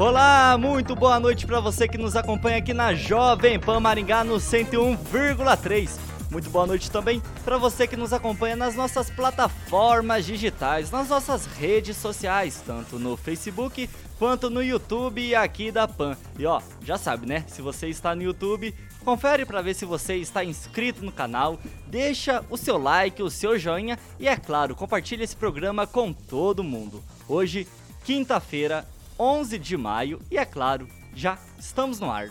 Olá, muito boa noite para você que nos acompanha aqui na Jovem Pan Maringá no 101,3. Muito boa noite também para você que nos acompanha nas nossas plataformas digitais, nas nossas redes sociais, tanto no Facebook quanto no YouTube aqui da Pan. E ó, já sabe, né? Se você está no YouTube, confere para ver se você está inscrito no canal, deixa o seu like, o seu joinha e é claro, compartilhe esse programa com todo mundo. Hoje, quinta-feira, 11 de maio e, é claro, já estamos no ar.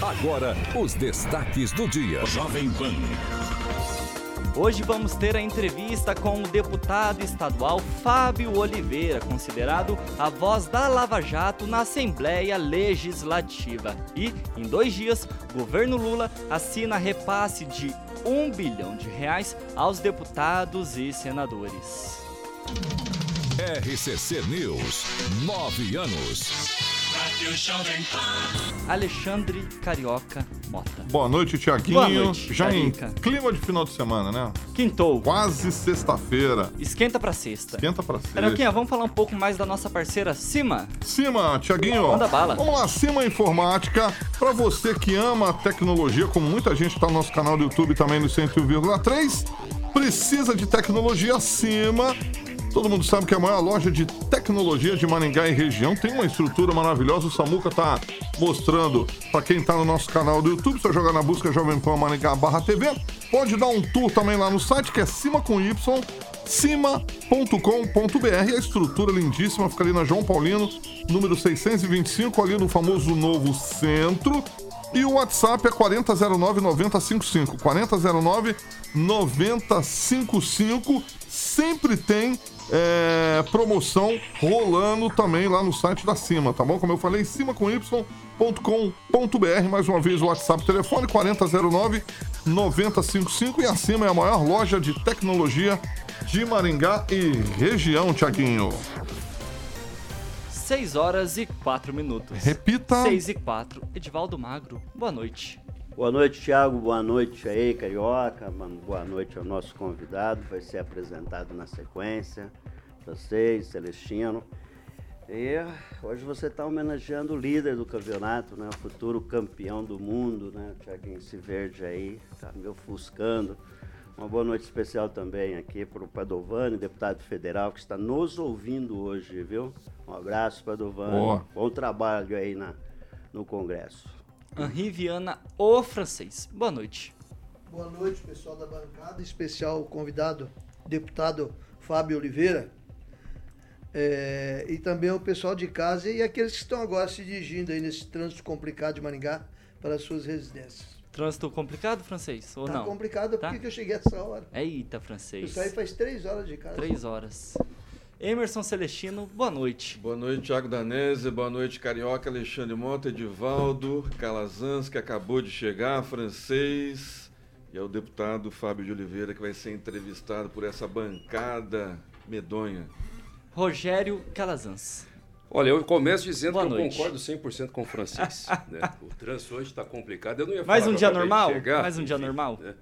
Agora, os destaques do dia. Jovem Pan. Hoje vamos ter a entrevista com o deputado estadual Fábio Oliveira, considerado a voz da Lava Jato na Assembleia Legislativa. E, em dois dias, o governo Lula assina repasse de um bilhão de reais aos deputados e senadores. RCC News, nove anos. Alexandre Carioca Mota. Boa noite, Tiaguinho. Boa noite, Já Carica. em clima de final de semana, né? Quintou. Quase sexta-feira. Esquenta pra sexta. Esquenta pra sexta. Carioquinha, vamos falar um pouco mais da nossa parceira Cima? Cima, Tiaguinho. Manda bala. Vamos lá, Cima Informática. Pra você que ama a tecnologia, como muita gente tá no nosso canal do YouTube também no 101,3, precisa de tecnologia Cima Todo mundo sabe que a maior loja de tecnologia de Maringá e região tem uma estrutura maravilhosa. O Samuca tá mostrando para quem tá no nosso canal do YouTube. Se jogar na busca Jovem Pan Maringá barra TV, pode dar um tour também lá no site que é cima com y cima.com.br. A estrutura lindíssima fica ali na João Paulino, número 625, ali no famoso Novo Centro. E o WhatsApp é 4009-9055. 4009-9055. Sempre tem é, promoção rolando também lá no site da Cima, tá bom? Como eu falei, cima com y.com.br, mais uma vez o WhatsApp, telefone 4009 9055 e a Cima é a maior loja de tecnologia de Maringá e região, Tiaguinho. 6 horas e 4 minutos. Repita. 6 e 4. Edivaldo Magro, boa noite. Boa noite, Thiago. Boa noite aí, Carioca. Boa noite ao nosso convidado. Vai ser apresentado na sequência. Vocês, Celestino. E hoje você está homenageando o líder do campeonato, né? O futuro campeão do mundo, né? O Thiaguinho Verde aí, tá me ofuscando. Uma boa noite especial também aqui para o Padovani, deputado federal, que está nos ouvindo hoje, viu? Um abraço, Padovani. Boa. Bom trabalho aí na, no Congresso. Henri Viana, o francês. Boa noite. Boa noite, pessoal da bancada, especial convidado, deputado Fábio Oliveira. É, e também o pessoal de casa e aqueles que estão agora se dirigindo aí nesse trânsito complicado de Maringá para as suas residências. Trânsito complicado, francês? Ou tá não? complicado, tá? porque eu cheguei essa hora. Eita, francês. Isso aí faz três horas de casa. Três horas. Emerson Celestino, boa noite. Boa noite, Thiago Danese, boa noite, Carioca, Alexandre Mota, Edivaldo, Calazans, que acabou de chegar, francês, e é o deputado Fábio de Oliveira, que vai ser entrevistado por essa bancada medonha. Rogério Calazans. Olha, eu começo dizendo Boa que noite. eu concordo 100% com o francês. né? O trânsito hoje está complicado. Eu não ia falar Mais um dia normal? Chegar, Mais um enfim, dia normal? Né?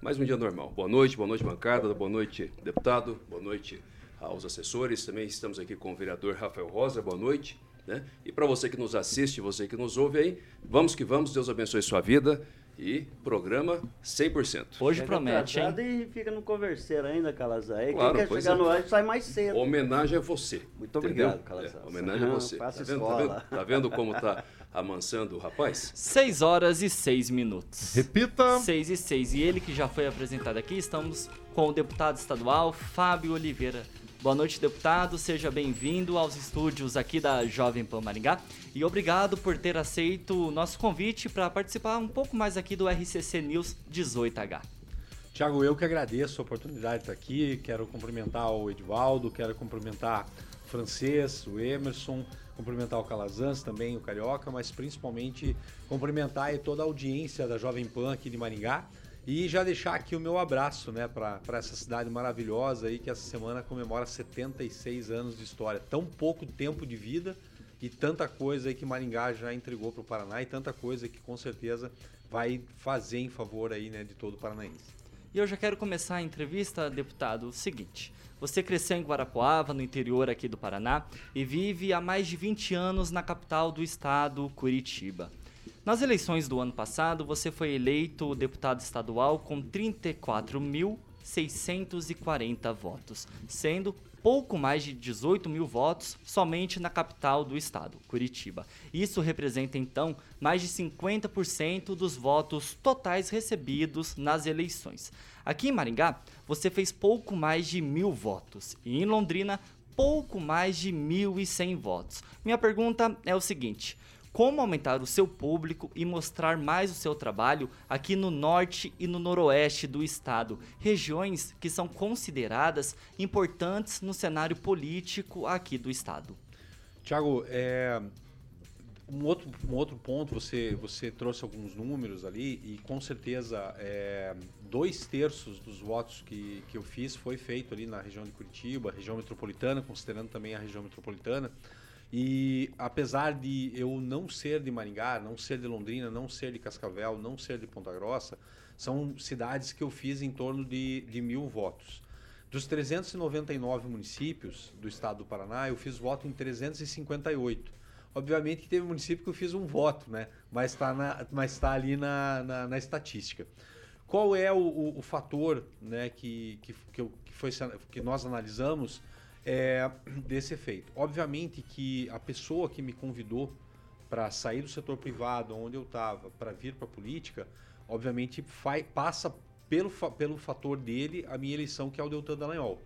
Mais um dia normal. Boa noite, boa noite, bancada, boa noite, deputado, boa noite, aos assessores. Também estamos aqui com o vereador Rafael Rosa, boa noite. Né? E para você que nos assiste, você que nos ouve aí, vamos que vamos, Deus abençoe sua vida e programa 100%. Hoje Chega promete, hein? E fica no converseiro ainda, Calazar. Claro, Quem quer pois chegar é. no ar sai mais cedo. Homenagem a você. Muito entendeu? obrigado, Calazar. É, homenagem a você. Faça Tá vendo, tá, escola. vendo, tá vendo como tá amansando o rapaz? 6 horas e 6 minutos. Repita. 6 e 6. E ele que já foi apresentado aqui, estamos com o deputado estadual Fábio Oliveira. Boa noite, deputado. Seja bem-vindo aos estúdios aqui da Jovem Pan Maringá. E obrigado por ter aceito o nosso convite para participar um pouco mais aqui do RCC News 18H. Tiago, eu que agradeço a oportunidade de estar aqui. Quero cumprimentar o Edivaldo, quero cumprimentar o Francês, o Emerson, cumprimentar o Calazans também, o Carioca, mas principalmente cumprimentar toda a audiência da Jovem Pan aqui de Maringá. E já deixar aqui o meu abraço né, para essa cidade maravilhosa aí que essa semana comemora 76 anos de história. Tão pouco tempo de vida e tanta coisa aí que Maringá já entregou para o Paraná e tanta coisa que com certeza vai fazer em favor aí né, de todo o paranaense. E eu já quero começar a entrevista, deputado, o seguinte. Você cresceu em Guarapuava, no interior aqui do Paraná, e vive há mais de 20 anos na capital do estado, Curitiba. Nas eleições do ano passado, você foi eleito deputado estadual com 34.640 votos, sendo pouco mais de 18 mil votos somente na capital do estado, Curitiba. Isso representa então mais de 50% dos votos totais recebidos nas eleições. Aqui em Maringá, você fez pouco mais de mil votos e em Londrina, pouco mais de 1.100 votos. Minha pergunta é o seguinte. Como aumentar o seu público e mostrar mais o seu trabalho aqui no norte e no noroeste do estado, regiões que são consideradas importantes no cenário político aqui do estado? Tiago, é, um, outro, um outro ponto, você, você trouxe alguns números ali e com certeza é, dois terços dos votos que, que eu fiz foi feito ali na região de Curitiba, região metropolitana, considerando também a região metropolitana. E apesar de eu não ser de Maringá, não ser de Londrina, não ser de Cascavel, não ser de Ponta Grossa, são cidades que eu fiz em torno de, de mil votos. Dos 399 municípios do estado do Paraná, eu fiz voto em 358. Obviamente que teve município que eu fiz um voto, né? Mas está tá ali na, na, na, estatística. Qual é o, o, o fator né, que, que, que, eu, que, foi, que nós analisamos é, desse efeito? Obviamente que a pessoa que me convidou para sair do setor privado, onde eu estava, para vir para a política, obviamente faz, passa pelo, pelo fator dele a minha eleição, que é o Deltan Dallagnol.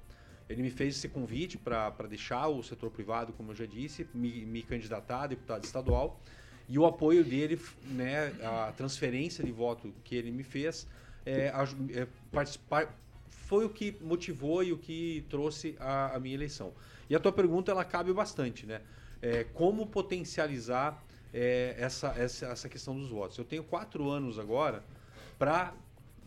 Ele me fez esse convite para deixar o setor privado, como eu já disse, me, me candidatar a deputado estadual. E o apoio dele, né, a transferência de voto que ele me fez, é, é, participar, foi o que motivou e o que trouxe a, a, minha eleição. E a tua pergunta, ela cabe bastante, né? É, como potencializar é, essa, essa, essa questão dos votos? Eu tenho quatro anos agora para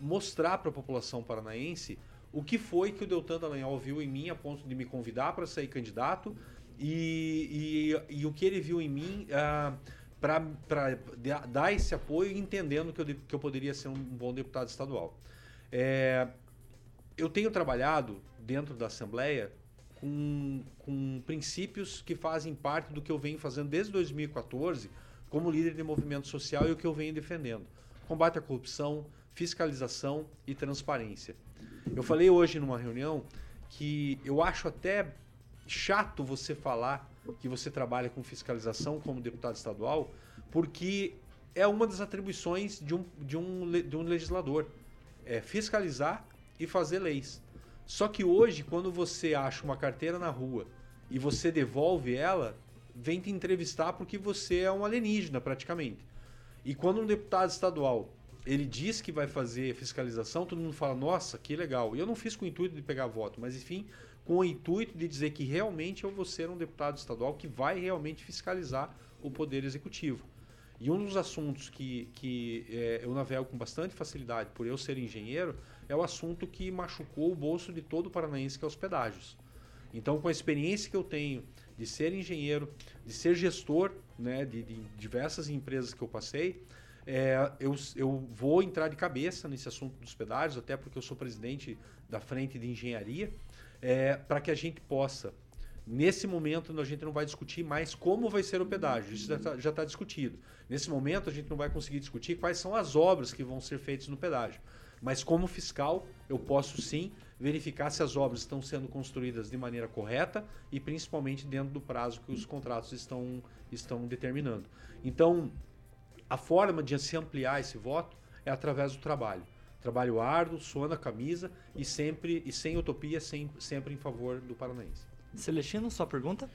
mostrar para a população paranaense o que foi que o Deltan Dallagnol viu em mim a ponto de me convidar para sair candidato e, e, e, o que ele viu em mim uh, para dar esse apoio entendendo que eu, que eu poderia ser um bom deputado estadual. É, eu tenho trabalhado dentro da Assembleia com, com princípios que fazem parte do que eu venho fazendo desde 2014 como líder de movimento social e o que eu venho defendendo. Combate à corrupção, fiscalização e transparência. Eu falei hoje numa reunião que eu acho até chato você falar que você trabalha com fiscalização como deputado estadual, porque é uma das atribuições de um, de um, de um legislador. É fiscalizar e fazer leis. Só que hoje, quando você acha uma carteira na rua e você devolve ela, vem te entrevistar porque você é um alienígena praticamente. E quando um deputado estadual ele diz que vai fazer fiscalização, todo mundo fala, nossa, que legal. E eu não fiz com o intuito de pegar voto, mas enfim, com o intuito de dizer que realmente eu vou ser um deputado estadual que vai realmente fiscalizar o Poder Executivo. E um dos assuntos que, que é, eu navego com bastante facilidade, por eu ser engenheiro, é o assunto que machucou o bolso de todo paranaense, que é os pedágios. Então, com a experiência que eu tenho de ser engenheiro, de ser gestor né, de, de diversas empresas que eu passei, é, eu, eu vou entrar de cabeça nesse assunto dos pedágios, até porque eu sou presidente da frente de engenharia, é, para que a gente possa Nesse momento, a gente não vai discutir mais como vai ser o pedágio, isso já está discutido. Nesse momento, a gente não vai conseguir discutir quais são as obras que vão ser feitas no pedágio. Mas, como fiscal, eu posso sim verificar se as obras estão sendo construídas de maneira correta e principalmente dentro do prazo que os contratos estão, estão determinando. Então, a forma de se ampliar esse voto é através do trabalho. Trabalho árduo, suando na camisa e sempre e sem utopia, sem, sempre em favor do paranaense. Celestino, sua pergunta?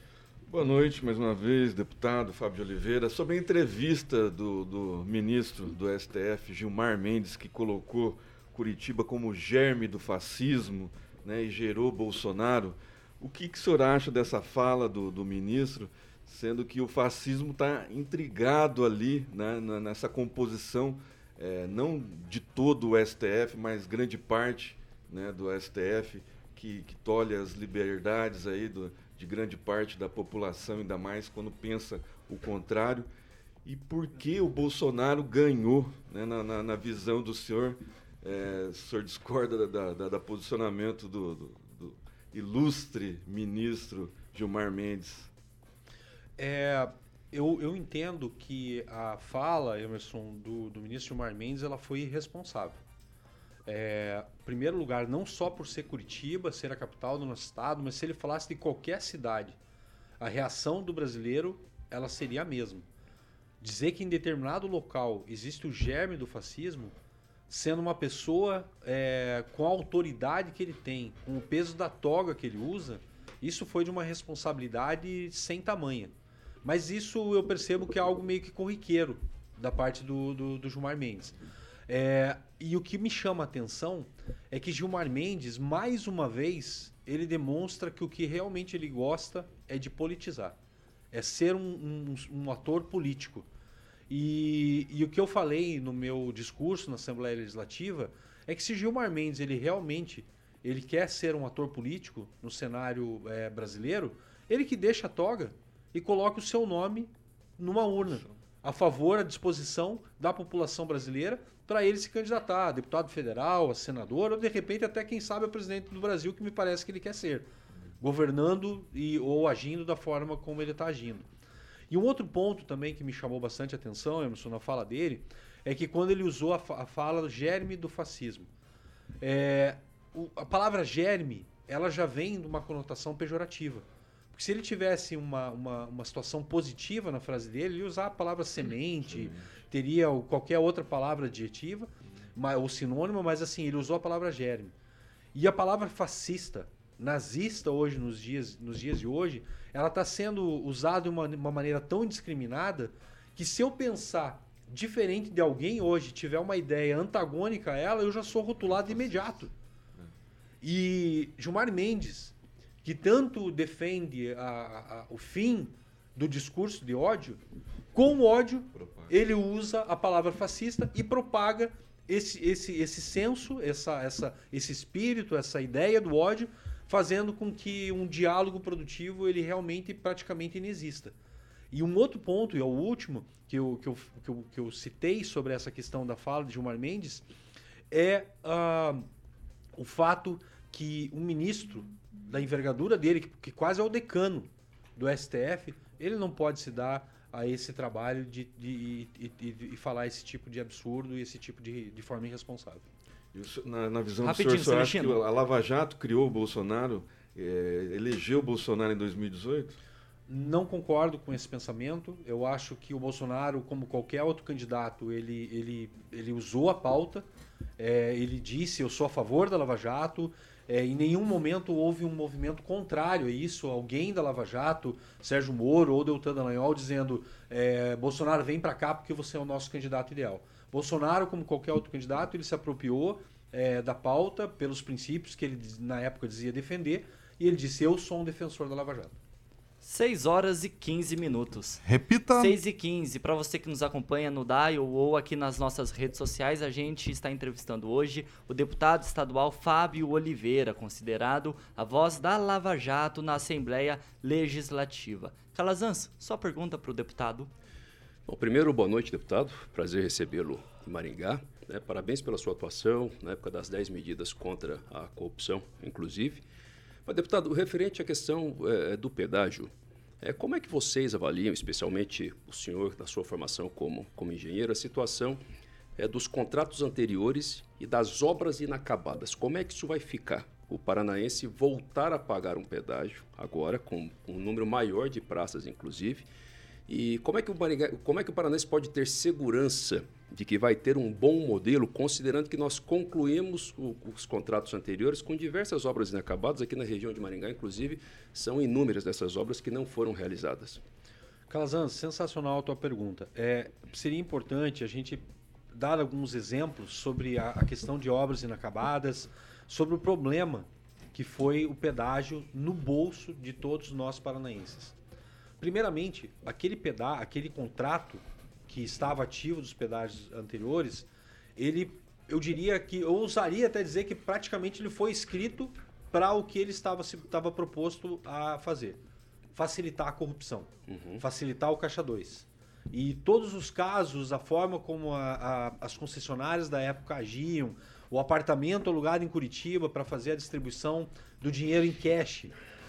Boa noite, mais uma vez, deputado Fábio de Oliveira. Sobre a entrevista do, do ministro do STF, Gilmar Mendes, que colocou Curitiba como germe do fascismo né, e gerou Bolsonaro, o que, que o senhor acha dessa fala do, do ministro? sendo que o fascismo está intrigado ali né, nessa composição, é, não de todo o STF, mas grande parte né, do STF, que, que tolhe as liberdades aí do, de grande parte da população, ainda mais quando pensa o contrário. E por que o Bolsonaro ganhou, né, na, na, na, visão do senhor? É, o senhor discorda da, da, da posicionamento do, do, do ilustre ministro Gilmar Mendes? É, eu, eu entendo que a fala, Emerson, do, do ministro Gilmar Mendes, ela foi irresponsável. É, primeiro lugar, não só por ser Curitiba, ser a capital do nosso estado, mas se ele falasse de qualquer cidade, a reação do brasileiro ela seria a mesma. Dizer que em determinado local existe o germe do fascismo, sendo uma pessoa é, com a autoridade que ele tem, com o peso da toga que ele usa, isso foi de uma responsabilidade sem tamanha. Mas isso eu percebo que é algo meio que corriqueiro da parte do, do, do Gilmar Mendes. É, e o que me chama a atenção é que Gilmar Mendes, mais uma vez, ele demonstra que o que realmente ele gosta é de politizar. É ser um, um, um ator político. E, e, o que eu falei no meu discurso na Assembleia Legislativa é que se Gilmar Mendes ele realmente ele quer ser um ator político no cenário é, brasileiro, ele que deixa a toga, e coloque o seu nome numa urna a favor, à disposição da população brasileira para ele se candidatar a deputado federal, a senador ou de repente até quem sabe a presidente do Brasil que me parece que ele quer ser, governando e ou agindo da forma como ele está agindo. E um outro ponto também que me chamou bastante atenção, Emerson, na fala dele, é que quando ele usou a, a fala germe do fascismo, é, o, a palavra germe ela já vem de uma conotação pejorativa. Porque se ele tivesse uma, uma, uma situação positiva na frase dele, ele ia usar a palavra semente, teria qualquer outra palavra adjetiva ou sinônimo, mas assim, ele usou a palavra germe. E a palavra fascista, nazista hoje, nos dias, nos dias de hoje, ela está sendo usada de uma, uma maneira tão indiscriminada que se eu pensar diferente de alguém hoje, tiver uma ideia antagônica a ela, eu já sou rotulado de imediato. E Gilmar Mendes, que tanto defende a, a, o fim do discurso de ódio, com ódio propaga. ele usa a palavra fascista e propaga esse, esse, esse senso, essa, essa, esse espírito, essa ideia do ódio, fazendo com que um diálogo produtivo ele realmente praticamente inexista. E um outro ponto, e é o último, que eu, que eu, que eu, que eu citei sobre essa questão da fala de Gilmar Mendes, é uh, o fato que um ministro da envergadura dele, que, que quase é o decano do STF, ele não pode se dar a esse trabalho de, de, de, de, de falar esse tipo de absurdo e esse tipo de, de forma irresponsável. Isso, na, na, visão Rapidinho, do senhor, senhor acha que a Lava Jato criou o Bolsonaro, é, elegeu o Bolsonaro em 2018? Não concordo com esse pensamento. Eu acho que o Bolsonaro, como qualquer outro candidato, ele, ele, ele usou a pauta. É, ele disse: Eu sou a favor da Lava Jato, é, em nenhum momento houve um movimento contrário a isso, alguém da Lava Jato, Sérgio Moro ou Deltan Dallagnol, dizendo é, Bolsonaro vem para cá porque você é o nosso candidato ideal. Bolsonaro, como qualquer outro candidato, ele se apropriou é, da pauta pelos princípios que ele na época dizia defender e ele disse eu sou um defensor da Lava Jato. 6 horas e 15 minutos. Repita. 6 e 15. Para você que nos acompanha no Dial ou aqui nas nossas redes sociais, a gente está entrevistando hoje o deputado estadual Fábio Oliveira, considerado a voz da Lava Jato na Assembleia Legislativa. Calazans, só pergunta para o deputado. Bom, primeiro, boa noite, deputado. Prazer recebê-lo em Maringá. Né? Parabéns pela sua atuação na época das 10 medidas contra a corrupção, inclusive. Mas, deputado, referente à questão é, do pedágio, é, como é que vocês avaliam, especialmente o senhor, da sua formação como, como engenheiro, a situação é, dos contratos anteriores e das obras inacabadas? Como é que isso vai ficar? O paranaense voltar a pagar um pedágio, agora com um número maior de praças, inclusive. E como é que o, como é que o paranaense pode ter segurança de que vai ter um bom modelo, considerando que nós concluímos o, os contratos anteriores com diversas obras inacabadas aqui na região de Maringá, inclusive são inúmeras dessas obras que não foram realizadas. Calazans, sensacional a tua pergunta. É, seria importante a gente dar alguns exemplos sobre a, a questão de obras inacabadas, sobre o problema que foi o pedágio no bolso de todos nós paranaenses. Primeiramente, aquele pedá, aquele contrato que estava ativo dos pedágios anteriores, ele, eu diria que, eu ousaria até dizer que praticamente ele foi escrito para o que ele estava, estava proposto a fazer. Facilitar a corrupção, uhum. facilitar o caixa 2. E todos os casos, a forma como a, a, as concessionárias da época agiam, o apartamento alugado em Curitiba para fazer a distribuição do dinheiro em cash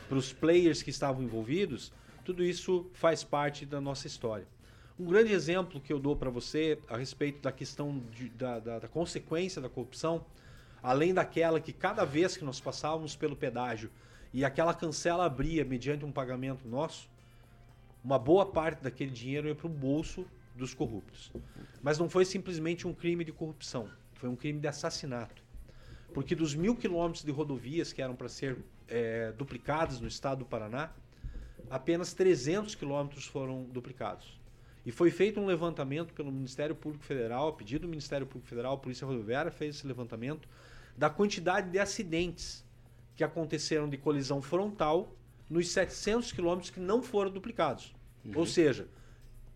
para os players que estavam envolvidos, tudo isso faz parte da nossa história. Um grande exemplo que eu dou para você a respeito da questão de, da, da, da, consequência da corrupção, além daquela que cada vez que nós passávamos pelo pedágio e aquela cancela abria mediante um pagamento nosso, uma boa parte daquele dinheiro ia para o bolso dos corruptos. Mas não foi simplesmente um crime de corrupção, foi um crime de assassinato. Porque dos mil quilômetros de rodovias que eram para ser é, duplicadas no estado do Paraná, apenas 300 quilômetros foram duplicados. E foi feito um levantamento pelo Ministério Público Federal, a pedido do Ministério Público Federal, a Polícia Rodoviária fez esse levantamento da quantidade de acidentes que aconteceram de colisão frontal nos 700 quilômetros que não foram duplicados. Uhum. Ou seja,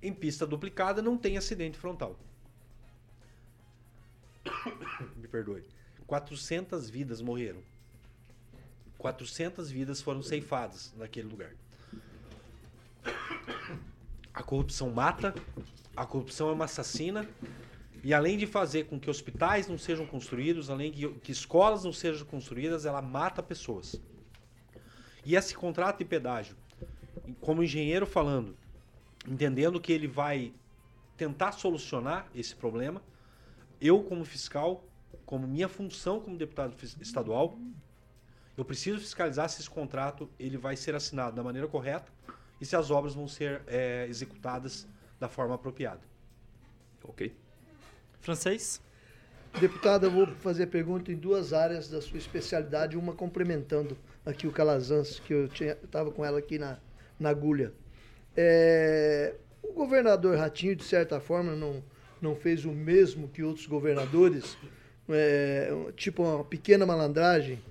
em pista duplicada não tem acidente frontal. Me perdoe. 400 vidas morreram. 400 vidas foram ceifadas naquele lugar. A corrupção mata, a corrupção é uma assassina, e além de fazer com que hospitais não sejam construídos, além de que escolas não sejam construídas, ela mata pessoas. E esse contrato de pedágio, como engenheiro falando, entendendo que ele vai tentar solucionar esse problema, eu como fiscal, como minha função como deputado estadual, eu preciso fiscalizar se esse contrato ele vai ser assinado da maneira correta e se as obras vão ser é, executadas da forma apropriada. Ok. Francês? Deputado, eu vou fazer pergunta em duas áreas da sua especialidade, uma complementando aqui o Calazans, que eu estava com ela aqui na, na agulha. É, o governador Ratinho, de certa forma, não, não fez o mesmo que outros governadores, é, tipo uma pequena malandragem,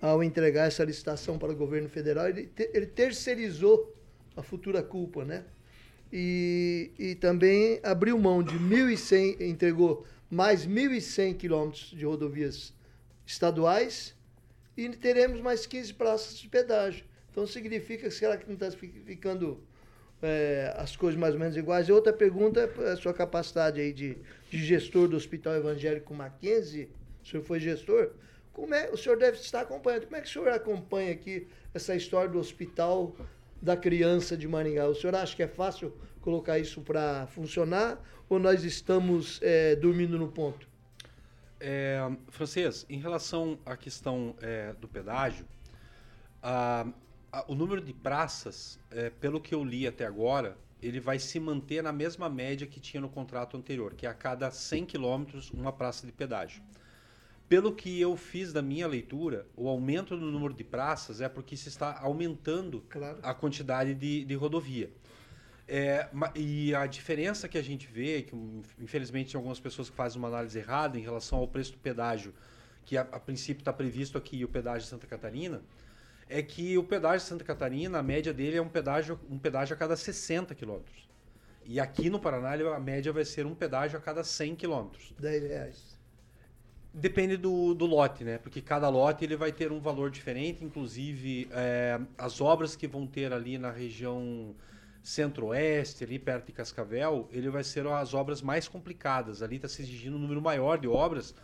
ao entregar essa licitação para o governo federal, ele, te, ele terceirizou a futura culpa, né? E, e também abriu mão de 1.100, entregou mais 1.100 quilômetros de rodovias estaduais e teremos mais 15 praças de pedágio. Então significa, será que não está ficando é, as coisas mais ou menos iguais? E outra pergunta é a sua capacidade aí de, de gestor do Hospital Evangélico Mackenzie, o senhor foi gestor, como é, o senhor deve estar acompanhando, como é que o senhor acompanha aqui essa história do hospital da criança de Maringá. O senhor acha que é fácil colocar isso para funcionar ou nós estamos é, dormindo no ponto? É, francês, em relação à questão é, do pedágio, a, a, o número de praças, é, pelo que eu li até agora, ele vai se manter na mesma média que tinha no contrato anterior, que é a cada 100 quilômetros uma praça de pedágio. Pelo que eu fiz da minha leitura, o aumento no número de praças é porque se está aumentando claro. a quantidade de, de rodovia. É, e a diferença que a gente vê, que infelizmente tem algumas pessoas que fazem uma análise errada em relação ao preço do pedágio, que a, a princípio está previsto aqui o pedágio de Santa Catarina, é que o pedágio de Santa Catarina, a média dele é um pedágio, um pedágio a cada 60 quilômetros. E aqui no Paraná, a média vai ser um pedágio a cada 100 quilômetros. 10 reais. Depende do, do lote, né? Porque cada lote ele vai ter um valor diferente. Inclusive, é, as obras que vão ter ali na região centro-oeste, ali perto de Cascavel, ele vai ser as obras mais complicadas. Ali está se exigindo um número maior de obras.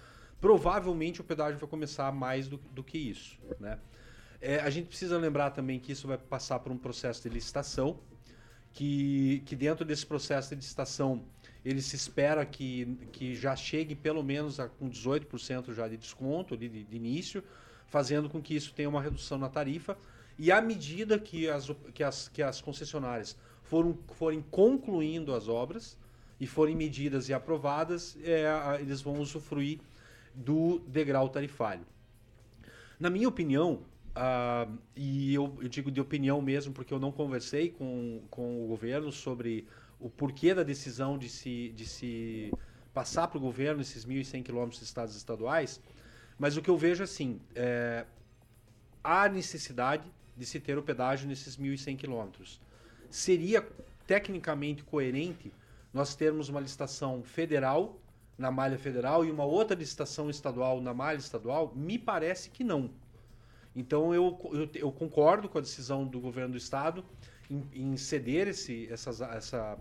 Provavelmente o pedágio vai começar mais do, do que isso, né? É, a gente precisa lembrar também que isso vai passar por um processo de licitação, que, que dentro desse processo de licitação ele se espera que, que já chegue pelo menos a, com 18% já de desconto de, de, início, fazendo com que isso tenha uma redução na tarifa. E à medida que as, que as, que as concessionárias foram, forem concluindo as obras e forem medidas e aprovadas, é, eles vão usufruir do degrau tarifário. Na minha opinião, uh, e eu, eu, digo de opinião mesmo porque eu não conversei com, com o governo sobre o porquê da decisão de se, de se passar para o governo esses 1.100 quilômetros de estados estaduais, mas o que eu vejo assim, é, há necessidade de se ter o pedágio nesses 1.100 quilômetros. Seria tecnicamente coerente nós termos uma licitação federal na malha federal e uma outra licitação estadual na malha estadual? Me parece que não. Então eu, eu, eu concordo com a decisão do governo do estado em, em ceder esse, essas, essa,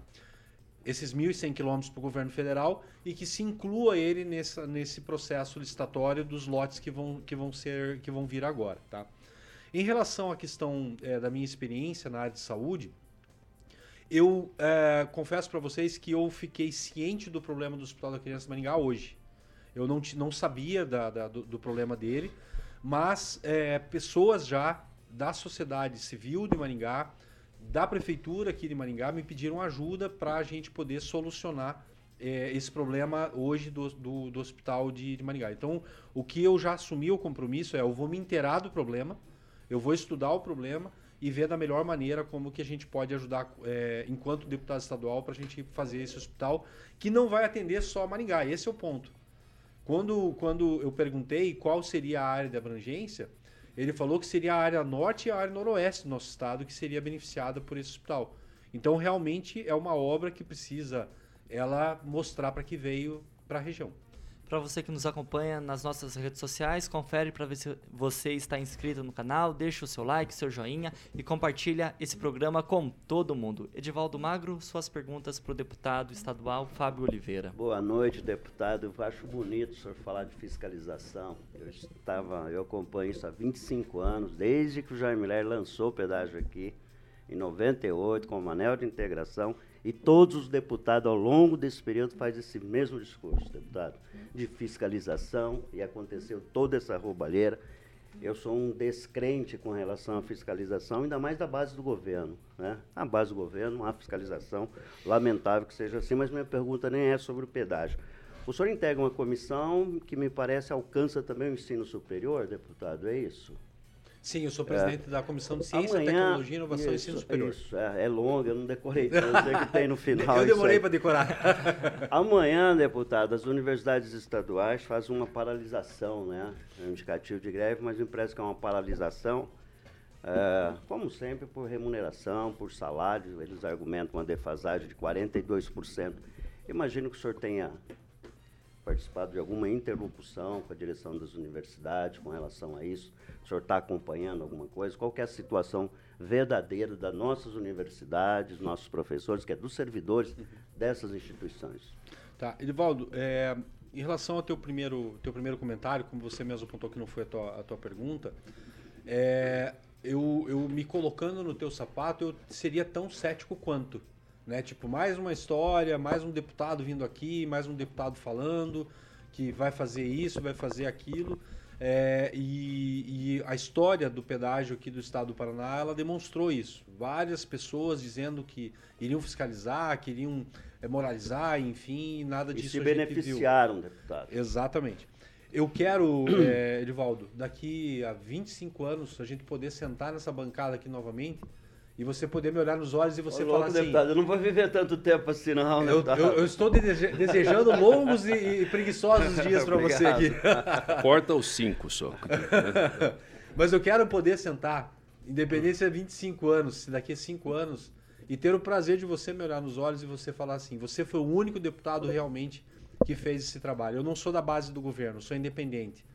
esses 1.100 quilômetros para o governo federal e que se inclua ele nessa, nesse processo licitatório dos lotes que vão, que vão, ser, que vão vir agora. Tá? Em relação à questão é, da minha experiência na área de saúde, eu é, confesso para vocês que eu fiquei ciente do problema do Hospital da Criança Maringá hoje. Eu não, não sabia da, da, do, do, problema dele, mas é, pessoas já da sociedade civil de Maringá, da prefeitura aqui de Maringá, me pediram ajuda para a gente poder solucionar é, esse problema hoje do, do, do hospital de, de Maringá. Então, o que eu já assumi o compromisso é eu vou me inteirar do problema, eu vou estudar o problema e ver da melhor maneira como que a gente pode ajudar, é, enquanto deputado estadual, para a gente fazer esse hospital que não vai atender só Maringá. Esse é o ponto. Quando, quando eu perguntei qual seria a área de abrangência, ele falou que seria a área norte e a área noroeste do nosso estado que seria beneficiada por esse hospital. Então, realmente é uma obra que precisa ela mostrar para que veio para a região. Para você que nos acompanha nas nossas redes sociais, confere para ver se você está inscrito no canal, deixa o seu like, seu joinha e compartilha esse programa com todo mundo. Edivaldo Magro, suas perguntas para o deputado estadual Fábio Oliveira. Boa noite, deputado. Eu acho bonito o senhor falar de fiscalização. Eu estava, eu acompanho isso há 25 anos, desde que o Jaime Miller lançou o pedágio aqui em 98 com o Manel de Integração e todos os deputados, ao longo desse período, fazem esse mesmo discurso, deputado, de fiscalização, e aconteceu toda essa roubalheira. Eu sou um descrente com relação à fiscalização, ainda mais da base do governo. Né? Na base do governo, há fiscalização, lamentável que seja assim, mas minha pergunta nem é sobre o pedágio. O senhor integra uma comissão que me parece alcança também o ensino superior, deputado, é isso? Sim, eu sou presidente é. da Comissão de Ciência, Amanhã, Tecnologia, Inovação isso, e Ensino Superior. Isso, é, é longa, eu não decorei não sei que tem no final. eu demorei para decorar. Amanhã, deputado, as universidades estaduais fazem uma paralisação, né? É um indicativo de greve, mas me parece que é uma paralisação, é, como sempre, por remuneração, por salário. Eles argumentam uma defasagem de 42%. Imagino que o senhor tenha participado de alguma interlocução com a direção das universidades com relação a isso? O senhor está acompanhando alguma coisa? Qual é a situação verdadeira das nossas universidades, nossos professores, que é dos servidores dessas instituições? Tá, Edivaldo, é, em relação ao teu primeiro, teu primeiro comentário, como você mesmo apontou que não foi a tua, a tua pergunta, é, eu, eu me colocando no teu sapato, eu seria tão cético quanto. Né? Tipo, mais uma história, mais um deputado vindo aqui, mais um deputado falando que vai fazer isso, vai fazer aquilo. É, e, e, a história do pedágio aqui do estado do Paraná, ela demonstrou isso. Várias pessoas dizendo que iriam fiscalizar, que iriam é, moralizar, enfim, nada disso. E se beneficiaram, deputado. Exatamente. Eu quero, é, Edivaldo, daqui a 25 anos, a gente poder sentar nessa bancada aqui novamente e você poder me olhar nos olhos e você Ô, falar assim... Deputado, eu não vou viver tanto tempo assim não, eu, eu, eu estou desejando longos e, e preguiçosos dias para você aqui. Corta os cinco só. Mas eu quero poder sentar, independente se é 25 anos, se daqui a 5 anos, e ter o prazer de você me olhar nos olhos e você falar assim, você foi o único deputado realmente que fez esse trabalho. Eu não sou da base do governo, sou independente.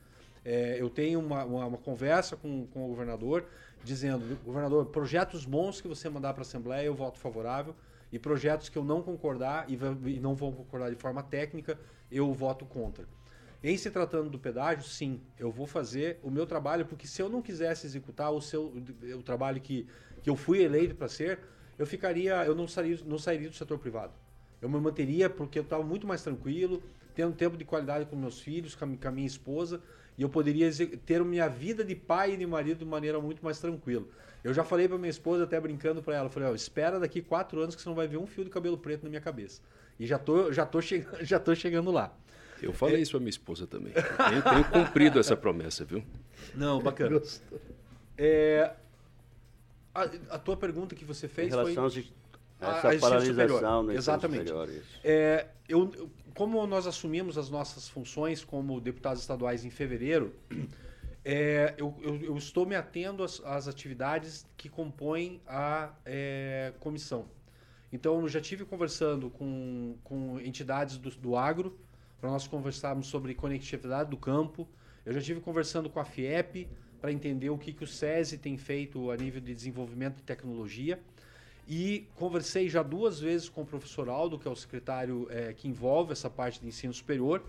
É, eu tenho uma, uma, uma conversa com, com o governador, dizendo, governador, projetos bons que você mandar para a Assembleia, eu voto favorável, e projetos que eu não concordar e, e não vou concordar de forma técnica, eu voto contra. Em se tratando do pedágio, sim, eu vou fazer o meu trabalho, porque se eu não quisesse executar o seu o trabalho que, que eu fui eleito para ser, eu ficaria, eu não sairia, não sairia do setor privado. Eu me manteria porque eu estava muito mais tranquilo, tendo tempo de qualidade com meus filhos, com a, minha esposa, e eu poderia ter minha vida de pai e de marido de maneira muito mais tranquila. Eu já falei para minha esposa, até brincando para ela, falei, ó, espera daqui quatro anos que você não vai ver um fio de cabelo preto na minha cabeça. E já tô, já tô, che já tô chegando lá. Eu falei é... isso pra minha esposa também. Tenho, tenho cumprido essa promessa, viu? Não, bacana. É, a, a, tua pergunta que você fez em relação foi... A essa paralisação no Exatamente. Superior, é, eu, como nós assumimos as nossas funções como deputados estaduais em fevereiro, é, eu, eu, eu, estou me atendo às, às atividades que compõem a é, comissão. Então, eu já tive conversando com, com entidades do, do agro, para nós conversarmos sobre conectividade do campo. Eu já tive conversando com a FIEP para entender o que, que o SESI tem feito a nível de desenvolvimento de tecnologia. E conversei já duas vezes com o professor Aldo, que é o secretário é, que envolve essa parte de ensino superior.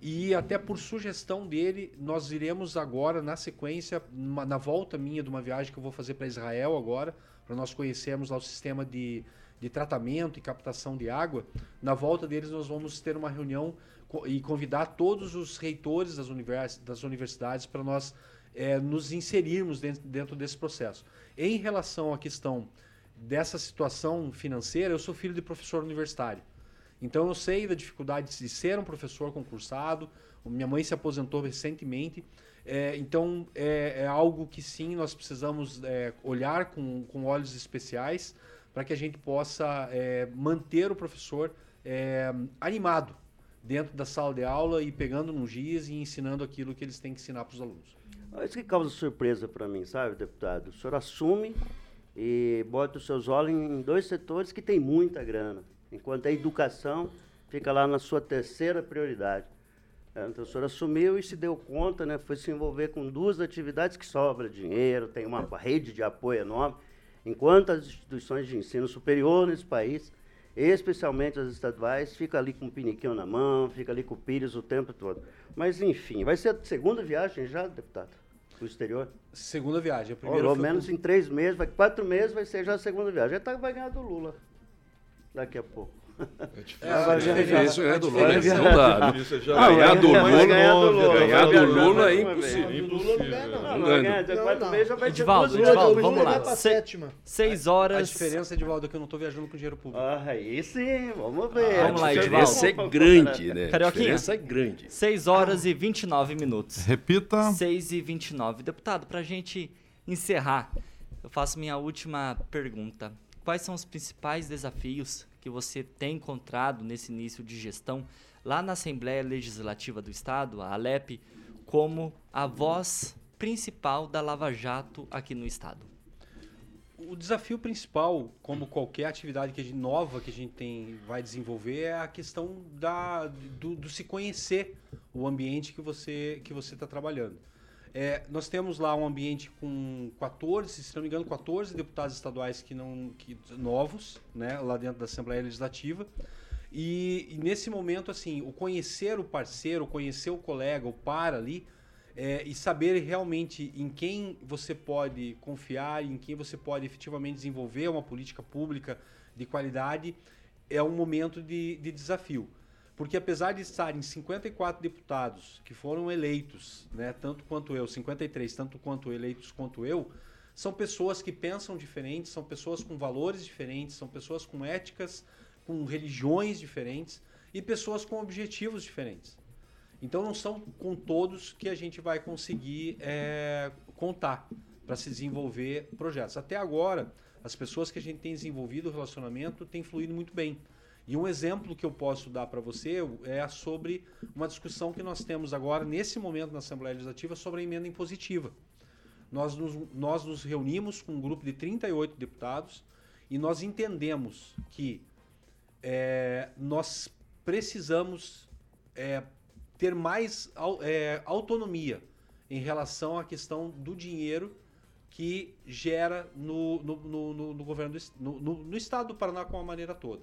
E até por sugestão dele, nós iremos agora, na sequência, na volta minha de uma viagem que eu vou fazer para Israel agora, para nós conhecermos lá o sistema de, de tratamento e captação de água. Na volta deles, nós vamos ter uma reunião e convidar todos os reitores das, univers, das universidades para nós é, nos inserirmos dentro, dentro desse processo. Em relação à questão dessa situação financeira, eu sou filho de professor universitário. Então eu sei da dificuldade de ser um professor concursado. Minha mãe se aposentou recentemente. É, então é, é, algo que sim nós precisamos é, olhar com, com olhos especiais para que a gente possa é, manter o professor é, animado dentro da sala de aula e pegando no giz e ensinando aquilo que eles têm que ensinar para os alunos. Isso que causa surpresa para mim, sabe, deputado? O senhor assume e bota os seus olhos em dois setores que tem muita grana, enquanto a educação fica lá na sua terceira prioridade. O senhor assumiu e se deu conta, né, foi se envolver com duas atividades que sobra dinheiro, tem uma rede de apoio enorme, enquanto as instituições de ensino superior nesse país, especialmente as estaduais, fica ali com o piniquinho na mão, fica ali com o pires o tempo todo. Mas, enfim, vai ser a segunda viagem já, deputado? Para o exterior? Segunda viagem. A primeira Pelo menos em três meses, vai, quatro meses vai ser já a segunda viagem. Já tá, vai ganhar do Lula daqui a pouco. É difícil, é difícil ganhar do Lula. Não dá. Ganhar do Lula, ganhar do Lula é impossível. Não ganha. Quatro meses já vai ter Edivaldo, Edivaldo, vamos lá. Seis horas. A diferença, Edivaldo, é que eu não estou viajando com dinheiro público. Ah, aí sim, vamos ver. Vamos lá, Edivaldo. A diferença é grande, né? A diferença é grande. Seis horas e 29 minutos. Repita. Seis e 29. Deputado, para a gente encerrar, eu faço minha última pergunta. Quais são os principais desafios que você tem encontrado nesse início de gestão lá na Assembleia Legislativa do Estado, a Alep, como a voz principal da Lava Jato aqui no Estado? O desafio principal, como qualquer atividade que gente, nova que a gente tem, vai desenvolver, é a questão da, do, do se conhecer o ambiente que você que você está trabalhando. É, nós temos lá um ambiente com 14, se não me engano, 14 deputados estaduais que não que, novos, né, lá dentro da Assembleia Legislativa. E, e, nesse momento, assim, o conhecer o parceiro, conhecer o colega, o par ali, é, e saber realmente em quem você pode confiar, em quem você pode efetivamente desenvolver uma política pública de qualidade, é um momento de, de desafio. Porque apesar de estarem 54 deputados que foram eleitos, né, tanto quanto eu, 53, tanto quanto eleitos quanto eu, são pessoas que pensam diferentes, são pessoas com valores diferentes, são pessoas com éticas, com religiões diferentes e pessoas com objetivos diferentes. Então não são com todos que a gente vai conseguir é, contar para se desenvolver projetos. Até agora, as pessoas que a gente tem desenvolvido o relacionamento têm fluído muito bem. E um exemplo que eu posso dar para você é sobre uma discussão que nós temos agora, nesse momento, na Assembleia Legislativa, sobre a emenda impositiva. Nós nos, nós nos reunimos com um grupo de 38 deputados e nós entendemos que é, nós precisamos é, ter mais é, autonomia em relação à questão do dinheiro que gera no, no, no, no governo do, no, no estado do Paraná com a maneira toda.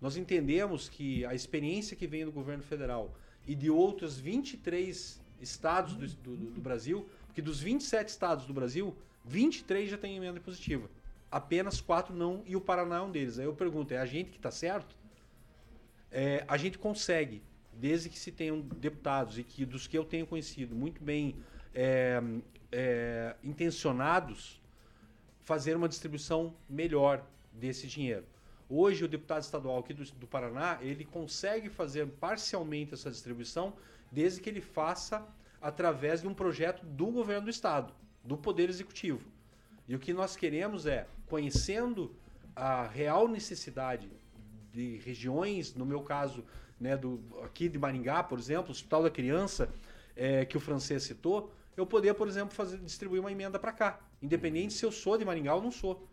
Nós entendemos que a experiência que vem do governo federal e de outros 23 estados do, do, do Brasil, porque dos 27 estados do Brasil, 23 já tem emenda positiva. Apenas quatro não e o Paraná é um deles. Aí eu pergunto, é a gente que está certo? É, a gente consegue, desde que se tenham deputados e que dos que eu tenho conhecido muito bem é, é, intencionados, fazer uma distribuição melhor desse dinheiro. Hoje o deputado estadual aqui do, do Paraná ele consegue fazer parcialmente essa distribuição, desde que ele faça através de um projeto do governo do estado, do poder executivo. E o que nós queremos é, conhecendo a real necessidade de regiões, no meu caso, né, do, aqui de Maringá, por exemplo, o Hospital da Criança, é, que o francês citou, eu poder, por exemplo, fazer, distribuir uma emenda para cá. Independente se eu sou de Maringá ou não sou.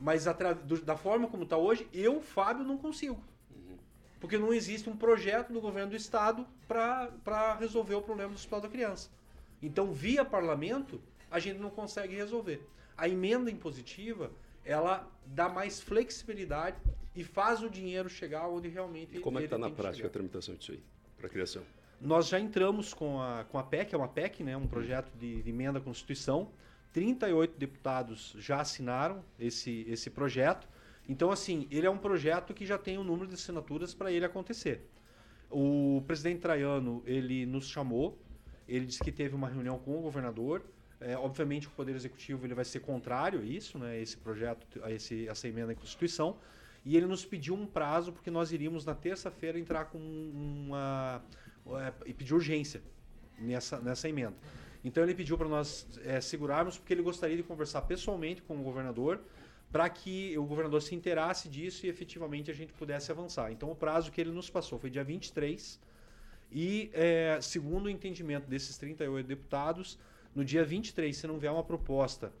Mas do, da forma como está hoje, eu, Fábio, não consigo. Porque não existe um projeto do governo do estado para resolver o problema do Hospital da Criança. Então, via parlamento, a gente não consegue resolver. A emenda impositiva, ela dá mais flexibilidade e faz o dinheiro chegar onde realmente e como é que está na prática chegar. a tramitação disso aí, para a criação? Nós já entramos com a, com a PEC, é uma PEC, né, um projeto de, de emenda à Constituição. 38 deputados já assinaram esse, esse projeto. Então, assim, ele é um projeto que já tem o um número de assinaturas para ele acontecer. O presidente Traiano, ele nos chamou, ele disse que teve uma reunião com o governador. É, obviamente, o Poder Executivo ele vai ser contrário a isso, né, esse projeto, a esse, essa emenda à Constituição. E ele nos pediu um prazo, porque nós iríamos na terça-feira entrar com uma, é, e pedir urgência nessa, nessa emenda. Então ele pediu para nós é, segurarmos, porque ele gostaria de conversar pessoalmente com o governador, para que o governador se inteirasse disso e efetivamente a gente pudesse avançar. Então o prazo que ele nos passou foi dia 23, e é, segundo o entendimento desses 38 deputados, no dia 23, se não vier uma proposta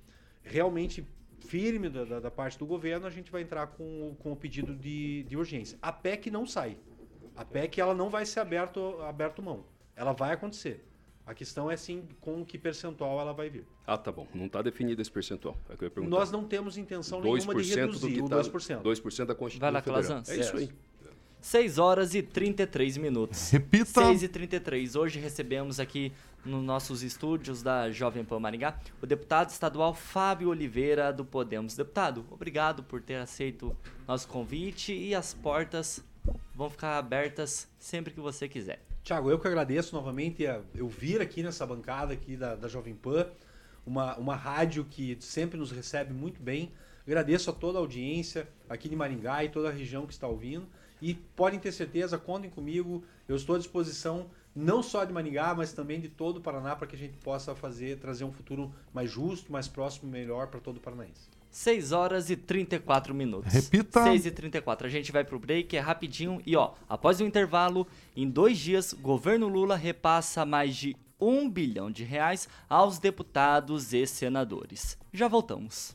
realmente firme da, da, da parte do governo, a gente vai entrar com, com o pedido de, de urgência. A PEC não sai. A PEC ela não vai ser aberto, aberto mão. Ela vai acontecer. A questão é sim com que percentual ela vai vir. Ah, tá bom. Não está definido esse percentual. É que eu ia perguntar. Nós não temos intenção nenhuma de reduzir do o 2%. 2% da Constituição Vai lá, Federal. É isso aí. 6 horas e 33 minutos. Repita. 6 e 33. Hoje recebemos aqui nos nossos estúdios da Jovem Pan Maringá o deputado estadual Fábio Oliveira do Podemos. Deputado, obrigado por ter aceito nosso convite e as portas vão ficar abertas sempre que você quiser. Tiago, eu que agradeço novamente eu vir aqui nessa bancada aqui da, da Jovem Pan, uma, uma rádio que sempre nos recebe muito bem. Agradeço a toda a audiência aqui de Maringá e toda a região que está ouvindo. E podem ter certeza, contem comigo, eu estou à disposição não só de Maringá, mas também de todo o Paraná para que a gente possa fazer, trazer um futuro mais justo, mais próximo e melhor para todo o paranaense. 6 horas e 34 minutos. Repita. 6 e 34. A gente vai pro break, é rapidinho. E ó, após o intervalo, em dois dias, governo Lula repassa mais de um bilhão de reais aos deputados e senadores. Já voltamos.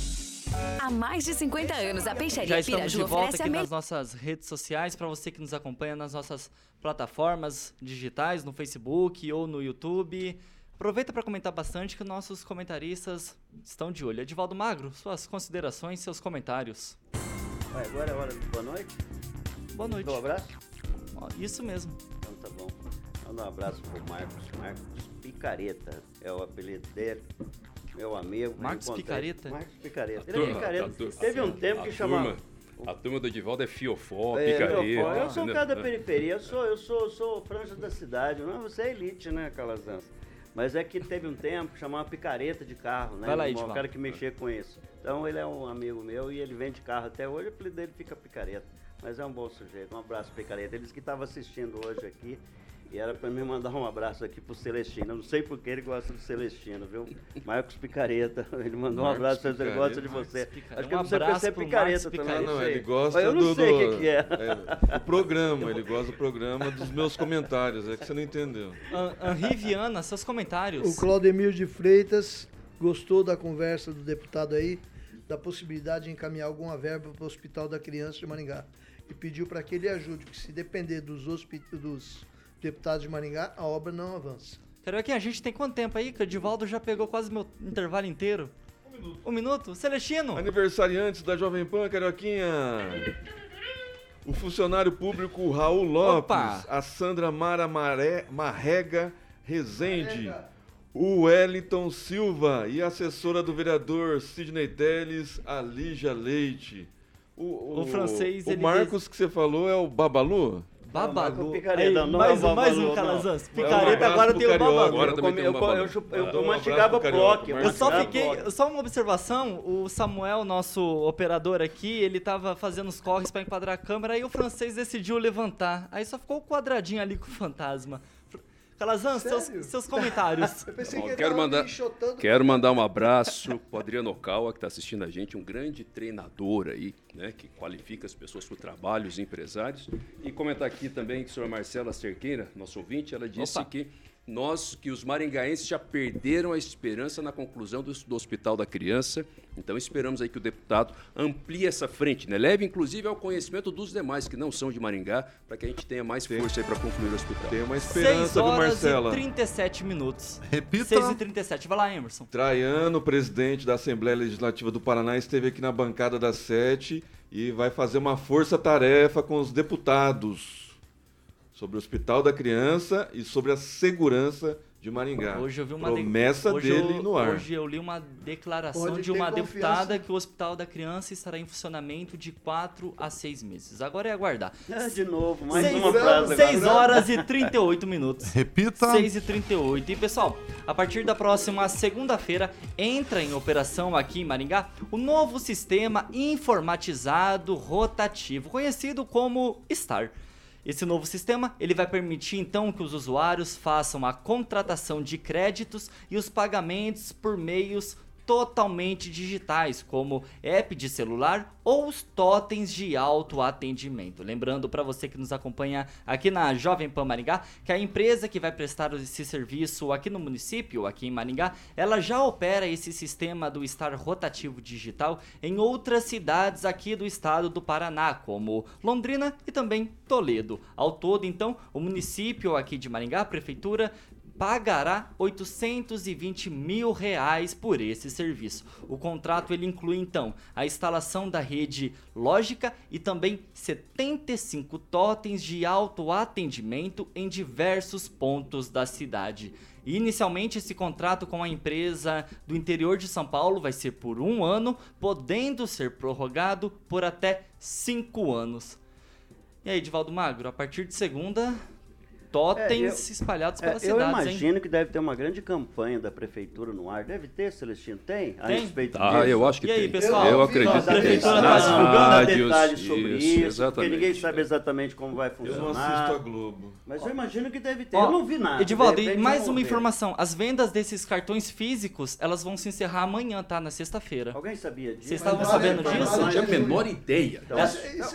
Há mais de 50 anos, a Peixaria Já estamos Piraju de volta aqui nas nossas redes sociais para você que nos acompanha nas nossas plataformas digitais, no Facebook ou no YouTube. Aproveita para comentar bastante que nossos comentaristas estão de olho. Edivaldo Magro, suas considerações, seus comentários. Vai, agora é hora de boa noite. Boa noite. Um abraço? Isso mesmo. Então tá bom. Manda um abraço pro Marcos. Marcos Picareta é o apelido dele. Meu amigo. Marcos Picareta? Marcos Picareta. Ele é turma- picareta. a turma- Teve um tempo que turma- chamava. A turma do Edivaldo é fiofó, É, picareta. pô, eu sou um né? cara da periferia, eu sou, eu sou, sou franja da cidade. Não, você é elite, né, Calazans? Mas é que teve um tempo que chamava picareta de carro, né? Vai lá, um Edivaldo. cara que mexia com isso. Então ele é um amigo meu e ele vende carro até hoje, o apelido dele fica picareta. Mas é um bom sujeito. Um abraço, picareta. Ele disse que estava assistindo hoje aqui E era para me mandar um abraço aqui pro Celestino. Eu não sei porque ele gosta do Celestino, viu? Marcos Picareta. Ele mandou um Marcos abraço, ele Picareta. gosta de você. Picareta. Acho que Um você abraço pensa é picareta também. Ah, não sei. ele gosta Eu não do, sei o do- que, que é. é, o programa, ele gosta do programa dos meus comentários, é que você não entendeu. Henri Viana, seus comentários. O Claudemir de Freitas gostou da conversa do deputado aí, da possibilidade de encaminhar alguma verba para o Hospital da Criança de Maringá. E pediu para que ele ajude, que se depender dos, hospi- dos deputados de Maringá, a obra não avança. Carioquinha, a gente tem quanto tempo aí? Que o Edivaldo já pegou quase meu intervalo inteiro. Um minuto. Um minuto? Celestino! Aniversariantes da Jovem Pan, Carioquinha. O funcionário público Raul Lopes, Opa! a Sandra Mara Maré, Marrega Rezende, o Wellington Silva e a assessora do vereador Sidney Teles, a Lígia Leite. O francês, O ele Marcos que você falou é o Babalu? Babalu. Marco Picareta, Aí, não mais é um, mais Babalu, um, não. Calazans. É um Picareta, agora tem o. Babalu. Agora Eu, também come- tem um eu, eu, Babalu. eu, Dá eu um mastigava Carioca. bloco. Eu só mastigava fiquei, bloco. só uma observação, o Samuel, nosso operador aqui, ele tava fazendo os corres pra enquadrar a câmera, aí o francês decidiu levantar. Aí só ficou o quadradinho ali com o fantasma. Calazan, seus, Sério? seus comentários. Eu pensei Bom, que quero mandar-. Quero mandar um abraço pro Adriano Okawa, que está assistindo a gente, um grande treinador aí, né, que qualifica as pessoas para o trabalho, os empresários. E comentar aqui também que a senhora Marcela Cerqueira, nosso ouvinte, ela disse Opa. que nós, que os maringaenses já perderam a esperança na conclusão do, do Hospital da Criança. Então esperamos aí que o deputado amplie essa frente, né? Leve inclusive ao conhecimento dos demais que não são de Maringá, para que a gente tenha mais força aí para concluir o hospital. Tem uma 6 esperança, viu, horas Marcela? e 37 minutos. Repita. 6 e 37. Vai lá, Emerson. Traiano, presidente da Assembleia Legislativa do Paraná, esteve aqui na bancada das sete e vai fazer uma força-tarefa com os deputados sobre o Hospital da Criança e sobre a segurança de Maringá. Hoje eu vi uma de- Promessa hoje dele eu, no ar. Hoje eu li uma declaração Pode de uma confiança. deputada que o Hospital da Criança estará em funcionamento de 4 a 6 meses. Agora é aguardar. Ah, de novo, mais Seis- uma frase. seis agora. horas e 38 minutos. Repita. 6 e 38. E pessoal, a partir da próxima segunda-feira entra em operação aqui em Maringá o novo sistema informatizado rotativo, conhecido como STAR. Esse novo sistema ele vai permitir então que os usuários façam a contratação de créditos e os pagamentos por meios totalmente digitais, como app de celular ou os totens de autoatendimento. Lembrando para você que nos acompanha aqui na Jovem Pan Maringá, que a empresa que vai prestar esse serviço aqui no município, aqui em Maringá, ela já opera esse sistema do estar rotativo digital em outras cidades aqui do estado do Paraná, como Londrina e também Toledo. Ao todo, então, o município aqui de Maringá, a prefeitura, pagará 820 mil reais por esse serviço. O contrato ele inclui então a instalação da rede lógica e também 75 totens de autoatendimento em diversos pontos da cidade. Inicialmente, esse contrato com a empresa do interior de São Paulo vai ser por um ano, podendo ser prorrogado por até cinco anos. E aí, Divaldo Magro, a partir de segunda, totens É, eu- espalhados É, pelas eu cidades, hein? imagino que deve ter uma grande campanha da prefeitura no ar. Deve ter, Celestino? Tem? A Tem. respeito Ah, disso? eu acho que E aí, tem. pessoal? eu Eu acredito A que tem. prefeitura está divulgando rádios, detalhes sobre isso, porque exatamente. ninguém sabe exatamente como vai Eu não funcionar. assisto a Globo. Mas eu imagino que deve ter. Ó, eu não vi nada. Edivaldo, e mais uma ver. informação. As vendas desses cartões físicos, elas vão se encerrar amanhã, tá? Na sexta-feira. Alguém sabia disso? Vocês estavam sabendo disso? Não tinha a menor ideia. Então,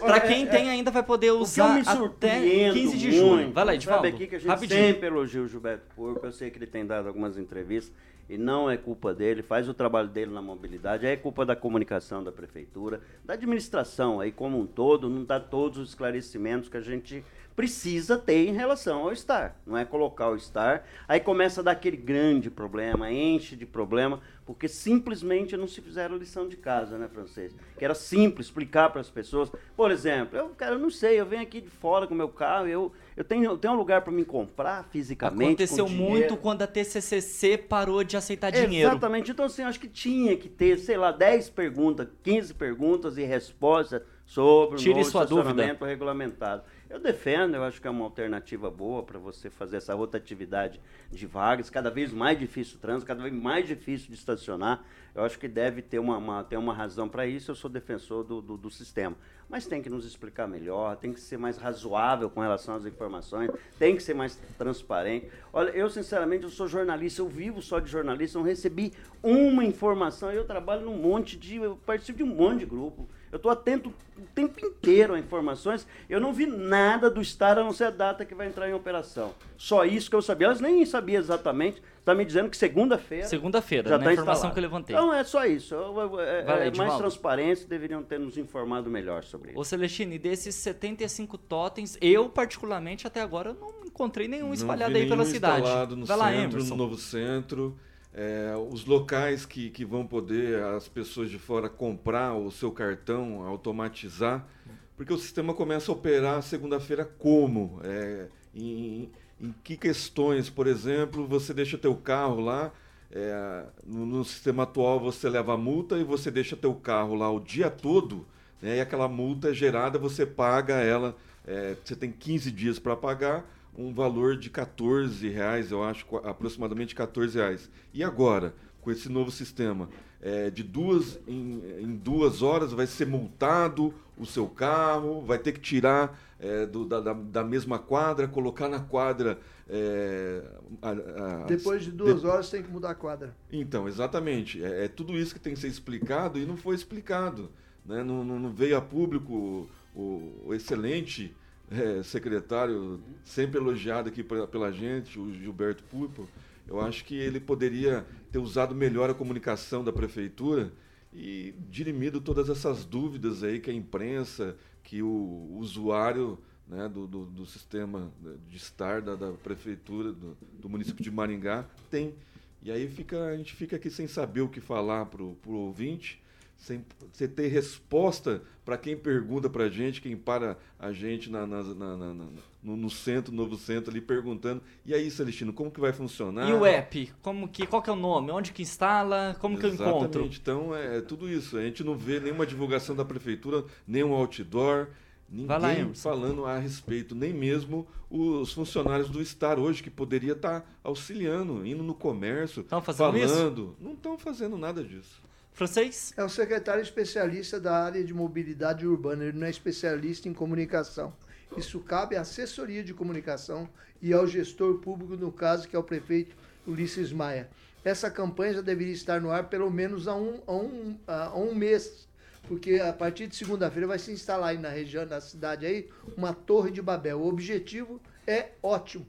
Pra quem tem ainda vai poder eu usar até surpreendo 15 de junho. Vai lá, Sabe aqui que a gente Rapidinho. sempre elogia o Gilberto Porco, eu sei que ele tem dado algumas entrevistas e não é culpa dele, faz o trabalho dele na mobilidade, é culpa da comunicação da prefeitura, da administração aí como um todo, não dá todos os esclarecimentos que a gente precisa ter em relação ao STAR. Não é colocar o STAR, aí começa a dar aquele grande problema, enche de problema, porque simplesmente não se fizeram lição de casa, né, francês? Que era simples explicar para as pessoas. Por exemplo, eu, cara, eu não sei, eu venho aqui de fora com meu carro, eu, eu, tenho, eu tenho um lugar para me comprar fisicamente. Aconteceu muito quando a TCCC parou de aceitar dinheiro. Exatamente. Então, assim, acho que tinha que ter, sei lá, 10 perguntas, 15 perguntas e respostas sobre o Tire novo sua dúvida. regulamentado. Eu defendo, eu acho que é uma alternativa boa para você fazer essa rotatividade de vagas, cada vez mais difícil o trânsito, cada vez mais difícil de estacionar. Eu acho que deve ter uma, uma- ter uma razão para isso, eu sou defensor do, do, do sistema. Mas tem que nos explicar melhor, tem que ser mais razoável com relação às informações, tem que ser mais transparente. Olha, eu sinceramente eu sou jornalista, eu vivo só de jornalista, não recebi uma informação, eu trabalho num monte de, eu participo de um monte de grupo. Eu estou atento o tempo inteiro a informações. Eu não vi nada do Star a não ser a data que vai entrar em operação. Só isso que eu sabia. Elas nem sabia exatamente. Está me dizendo que segunda-feira. Segunda-feira, já na tá informação instalado. que eu levantei. Então é só isso. Eu- eu- é- lá, é mais transparência, deveriam ter nos informado melhor sobre isso. Ô Celestine, desses 75 totens, eu particularmente até agora não encontrei nenhum espalhado Não vi aí pela nenhum cidade. instalado no Vai lá, centro, Emerson. no novo centro. É, os locais que, que vão poder as pessoas de fora comprar o seu cartão, automatizar, porque o sistema começa a operar segunda-feira como? É, em, em que questões? Por exemplo, você deixa teu carro lá, é, no, no sistema atual você leva a multa e você deixa teu carro lá o dia todo, né, e aquela multa gerada, você paga ela, é, você tem 15 dias para pagar, um valor de 14 reais, eu acho, aproximadamente 14 reais. E agora, com esse novo sistema, é, de duas em, em duas horas vai ser multado o seu carro, vai ter que tirar é, do- da, da- mesma quadra, colocar na quadra. é, a- a- Depois de duas horas tem que mudar a quadra. então, exatamente. É, é tudo isso que tem que ser explicado e não foi explicado. Né? Não, não- não veio a público o, o excelente é, secretário, sempre elogiado aqui pela, pela gente, o Gilberto Purpo. Eu acho que ele poderia ter usado melhor a comunicação da prefeitura e dirimido todas essas dúvidas aí que a imprensa, que o usuário né, do, do, do sistema de estar da, da prefeitura do, do município de Maringá tem. E aí fica, a gente fica aqui sem saber o que falar para o ouvinte, sem você ter resposta para quem pergunta para a gente, quem para a gente na, na- na- na- no, no centro, novo centro ali, perguntando. E aí, Celestino, como que vai funcionar? E o app? Como que, qual que é o nome? Onde que instala? Como que eu encontro? Exatamente. Então é, é tudo isso. A gente não vê nenhuma divulgação da prefeitura, nenhum outdoor, lá, ninguém Emerson. falando a respeito, nem mesmo os funcionários do Star hoje, que poderia estar auxiliando, indo no comércio, Tão fazendo isso? falando. Não estão fazendo nada disso. Francês? É o secretário especialista da área de mobilidade urbana, ele não é especialista em comunicação. Isso cabe à assessoria de comunicação e ao gestor público, no caso, que é o prefeito Ulisses Maia. Essa campanha já deveria estar no ar pelo menos há um, há um, há um mês, porque a partir de segunda-feira vai se instalar aí na região da cidade aí uma torre de Babel. O objetivo é ótimo,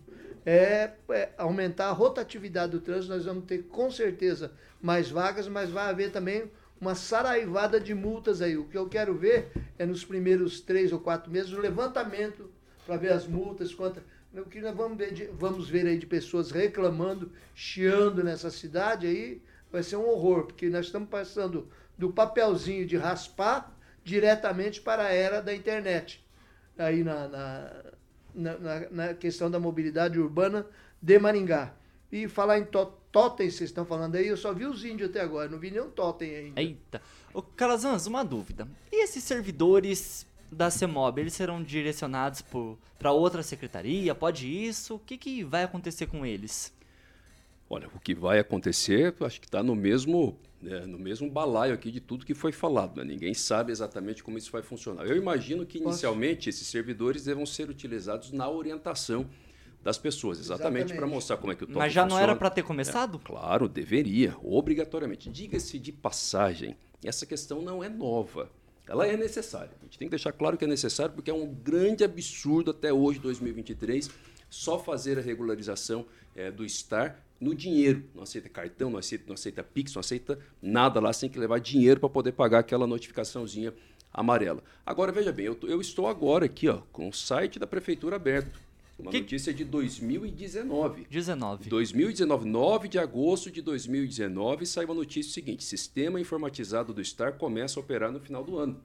é, é aumentar a rotatividade do trânsito. Nós vamos ter com certeza mais vagas, mas vai haver também uma saraivada de multas aí. O que eu quero ver é nos primeiros três ou quatro meses o levantamento para ver as multas, quanto, o que nós vamos ver, de- vamos ver aí de pessoas reclamando, chiando nessa cidade aí, vai ser um horror, porque nós estamos passando do papelzinho de raspar diretamente para a era da internet. Aí na, na, na, na- na questão da mobilidade urbana de Maringá. E falar em to- totem, vocês estão falando aí, eu só vi os índios até agora, não vi nenhum totem ainda. Eita. Ô, Calazans, uma dúvida. E esses servidores da CEMOB, eles serão direcionados para outra secretaria? Pode isso? O que, que vai acontecer com eles? Olha, o que vai acontecer, acho que está no mesmo, né, no mesmo balaio aqui de tudo que foi falado. né? Ninguém sabe exatamente como isso vai funcionar. Eu imagino que inicialmente esses servidores devam ser utilizados na orientação das pessoas, exatamente para mostrar como é que o toque Mas já não era funciona. para ter começado? É, claro, deveria, obrigatoriamente. Diga-se de passagem, essa questão não é nova. Ela é necessária. A gente tem que deixar claro que é necessário porque é um grande absurdo até hoje, 2023, só fazer a regularização eh, do STAR no dinheiro. Não aceita cartão, não aceita, não aceita Pix, não aceita nada lá. Tem que levar dinheiro para poder pagar aquela notificaçãozinha amarela. Agora, veja bem, eu, eu estou agora aqui ó, com o site da Prefeitura aberto. Uma notícia de 2019. 19. 2019, 9 de agosto de 2019, saiu a notícia seguinte: Sistema informatizado do STAR começa a operar no final do ano.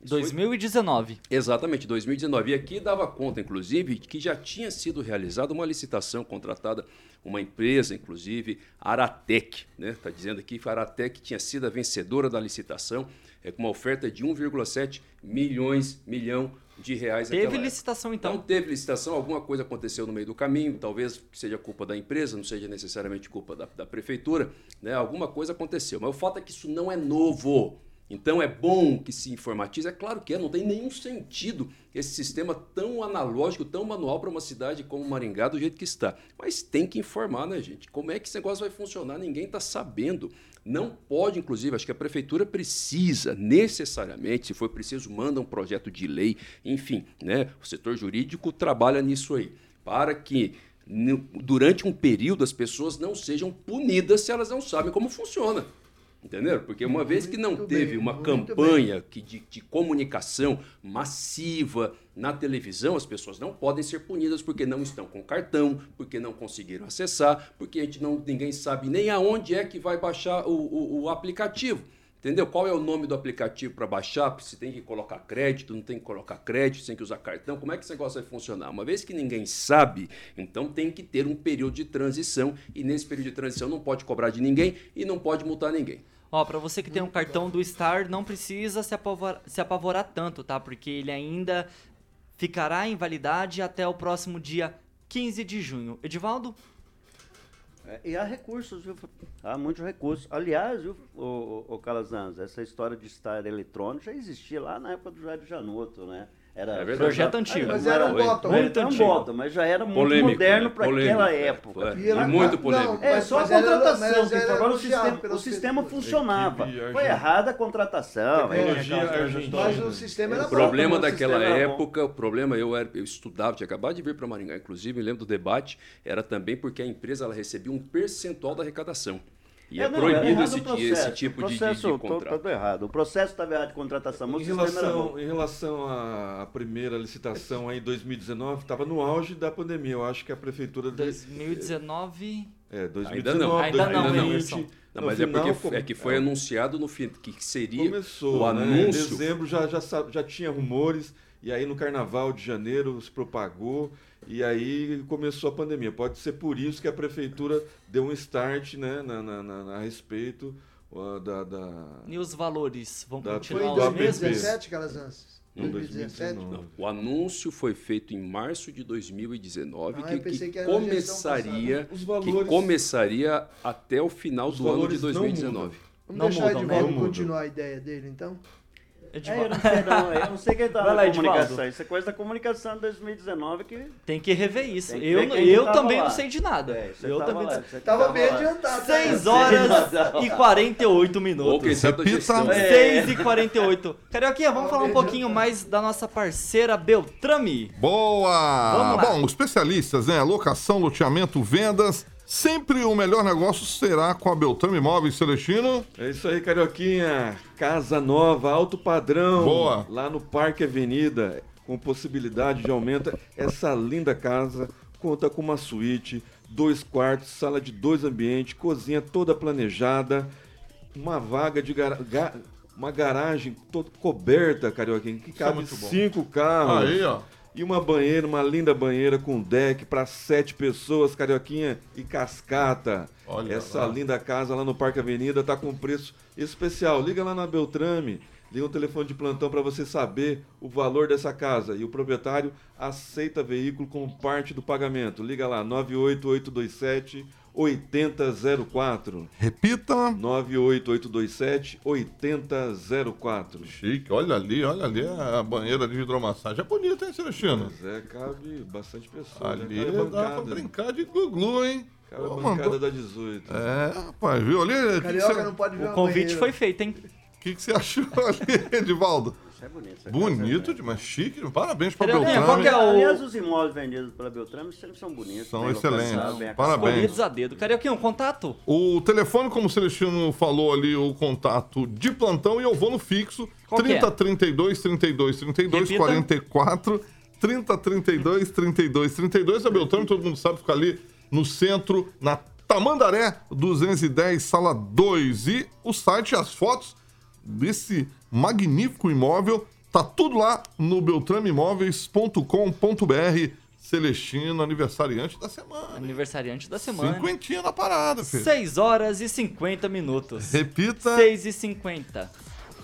Isso foi- 2019. Exatamente, 2019. E aqui dava conta, inclusive, de que já tinha sido realizada uma licitação contratada uma empresa, inclusive, Aratec, né? Está dizendo aqui que a Aratec tinha sido a vencedora da licitação, é, com uma oferta de 1,7 milhões, milhão de reais. Teve licitação, então. Não teve licitação, alguma coisa aconteceu no meio do caminho, talvez seja culpa da empresa, não seja necessariamente culpa da, da prefeitura, né? alguma coisa aconteceu. Mas o fato é que isso não é novo. Então é bom que se informatize, é claro que é, não tem nenhum sentido esse sistema tão analógico, tão manual para uma cidade como Maringá do jeito que está. Mas tem que informar, né, gente? Como é que esse negócio vai funcionar? Ninguém está sabendo. Não pode, inclusive, acho que a prefeitura precisa, necessariamente, se for preciso, manda um projeto de lei, enfim, né? O setor jurídico trabalha nisso aí, para que durante um período as pessoas não sejam punidas se elas não sabem como funciona. Entenderam? Porque uma vez que não teve bem, uma campanha que de, de comunicação massiva na televisão, as pessoas não podem ser punidas porque não estão com cartão, porque não conseguiram acessar, porque a gente não, ninguém sabe nem aonde é que vai baixar o, o, o aplicativo. Entendeu? Qual é o nome do aplicativo para baixar? Se tem que colocar crédito, não tem que colocar crédito, tem que usar cartão. Como é que esse negócio vai funcionar? Uma vez que ninguém sabe, então tem que ter um período de transição e nesse período de transição não pode cobrar de ninguém e não pode multar ninguém. Ó, pra você que tem um cartão do Star, não precisa se apavorar, se apavorar tanto, tá? Porque ele ainda ficará em validade até o próximo dia 15 de junho. Edivaldo? É, E há recursos, viu? Há muitos recursos. Aliás, viu, o, o, Calazans, essa história de estar eletrônico já existia lá na época do Jair Janotto, né? Era É verdade. Projeto antigo. Mas não era um bottom. Muito Era um bottom, mas já era muito Polêmico, moderno né? para aquela é, época. é. E era- E muito não, polêmico. É, mas- só a contratação, era agora o sistema, o sistema funcionava. Foi errada a contratação. Mas o sistema era O bom. problema daquela época, o problema, eu, era, eu estudava, tinha acabado de vir para Maringá, inclusive, me lembro do debate, era também porque a empresa ela recebia um percentual da arrecadação. E é, não, era proibido errado esse, processo. esse tipo o de, de, processo, de tô- contrato. Todo errado. O processo estava errado de contratação, mas Em relação, em relação à primeira licitação aí em 2019, estava no auge da pandemia. Eu acho que a prefeitura. de- 2019. É, 2019, Ainda não, ainda não, 2020, Emerson. Não, no mas é final, porque como- é que foi é, anunciado no fim, que seria Começou, o né? anúncio. Em dezembro já, já, já tinha rumores, e aí no carnaval de janeiro se propagou, e aí começou a pandemia. Pode ser por isso que a prefeitura deu um start né, na, na- na- a respeito uh, da, da- E os valores vão Da- Foi continuar em os mesmos? 2017, Calazans? Não, 2017? 2019. O anúncio foi feito em março de 2019, Ah, que, que que começaria. Os que valores- começaria até o final Os do ano de valores não 2019. Vamos Não deixar mudam, né? Não mudam. continuar a ideia dele, então? É, eu Edivaldo. não sei não, eu não sei quem tá Vai na lá, Edivaldo. comunicação. Isso é coisa da comunicação de 2019 que... Tem que rever isso. Tem que eu eu também lá. não sei de nada. É, você eu tava também lá, não Tava tava bem lá. adiantado. 6 né? horas e 48 minutos. É. 6 e 48. Carioquinha, vamos falar um pouquinho mais da nossa parceira Beltrame. Boa! Vamos lá. Bom, especialistas, né? Locação, loteamento, vendas. Sempre o melhor negócio será com a Beltrame Imóveis Celestino. É isso aí, Carioquinha. Casa nova, alto padrão. Boa. Lá no Parque Avenida, com possibilidade de aumento. Essa linda casa conta com uma suíte, dois quartos, sala de dois ambientes, cozinha toda planejada, uma vaga de ga- uma garagem toda coberta, Carioquinha, que é cabe bom. cinco carros. Aí, ó. E uma banheira, uma linda banheira com deck para sete pessoas, Carioquinha e cascata. Olha Essa lá. linda casa lá no Parque Avenida tá com preço especial. Liga lá na Beltrame, liga o telefone de plantão para você saber o valor dessa casa. E o proprietário aceita veículo como parte do pagamento. Liga lá, 98827 8004. Repita. 98827 8004. Chique, olha ali, olha ali a banheira de hidromassagem. É bonita, hein, Celestino? Mas é, cabe bastante pessoas. Ali né? Cabe dá pra brincar de glu-glu, hein? Cabe a Ô, bancada mandou- da 18. É, rapaz, viu ali? O que, que, Carioca você... não pode ver O convite banheira. foi feito, hein? que que você achou ali, Edivaldo? Isso é bonito. essa Bonito casa, demais, chique. Parabéns pra Carioquinha, Beltrame. qual que é o- Aliás, os imóveis vendidos pela Beltrame sempre são bonitos. São bem excelentes. bem Parabéns. Escolhidos a dedo. Carioquinha, um contato? O telefone, como o Celestino falou ali, o contato de plantão, e eu vou no fixo. Qual que 30 é? 32 32 32 Repita. 44 30 32 32 32. A Beltrame, todo mundo sabe, fica ali no centro, na Tamandaré 210, sala 2. E o site as fotos desse magnífico imóvel Tá tudo lá no beltrameimóveis.com.br. Celestino, aniversariante da semana. Aniversariante da semana. Cinquentinha na parada, filho. 6 horas e 50 minutos. Repita. 6 e 50.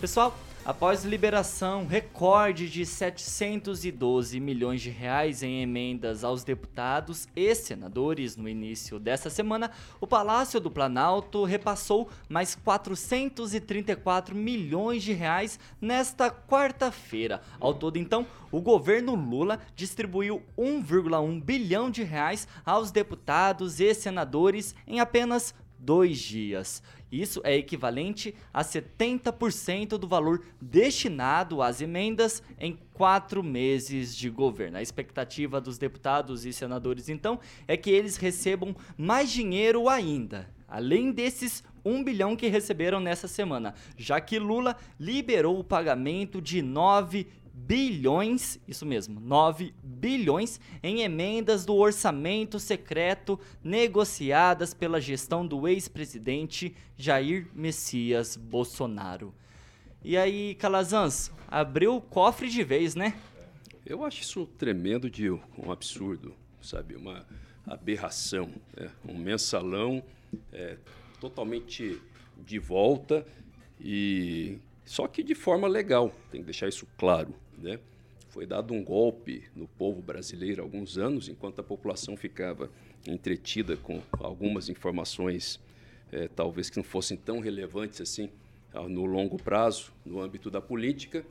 Pessoal, após liberação recorde de 712 milhões de reais em emendas aos deputados e senadores no início dessa semana, o Palácio do Planalto repassou mais 434 milhões de reais nesta quarta-feira. Ao todo, então, o governo Lula distribuiu 1,1 bilhão de reais aos deputados e senadores em apenas dois dias. Isso é equivalente a 70% do valor destinado às emendas em quatro meses de governo. A expectativa dos deputados e senadores, então, é que eles recebam mais dinheiro ainda. Além desses 1 bilhão que receberam nessa semana, já que Lula liberou o pagamento de 9 bilhões, isso mesmo, 9 bilhões em emendas do orçamento secreto negociadas pela gestão do ex-presidente Jair Messias Bolsonaro. E aí, Calazans, abriu o cofre de vez, né? Eu acho isso tremendo de um absurdo, sabe? Uma aberração. Né? Um mensalão é, totalmente de volta e só que de forma legal, tem que deixar isso claro. Né? Foi dado um golpe no povo brasileiro há alguns anos, enquanto a população ficava entretida com algumas informações, é, talvez que não fossem tão relevantes assim no longo prazo, no âmbito da política,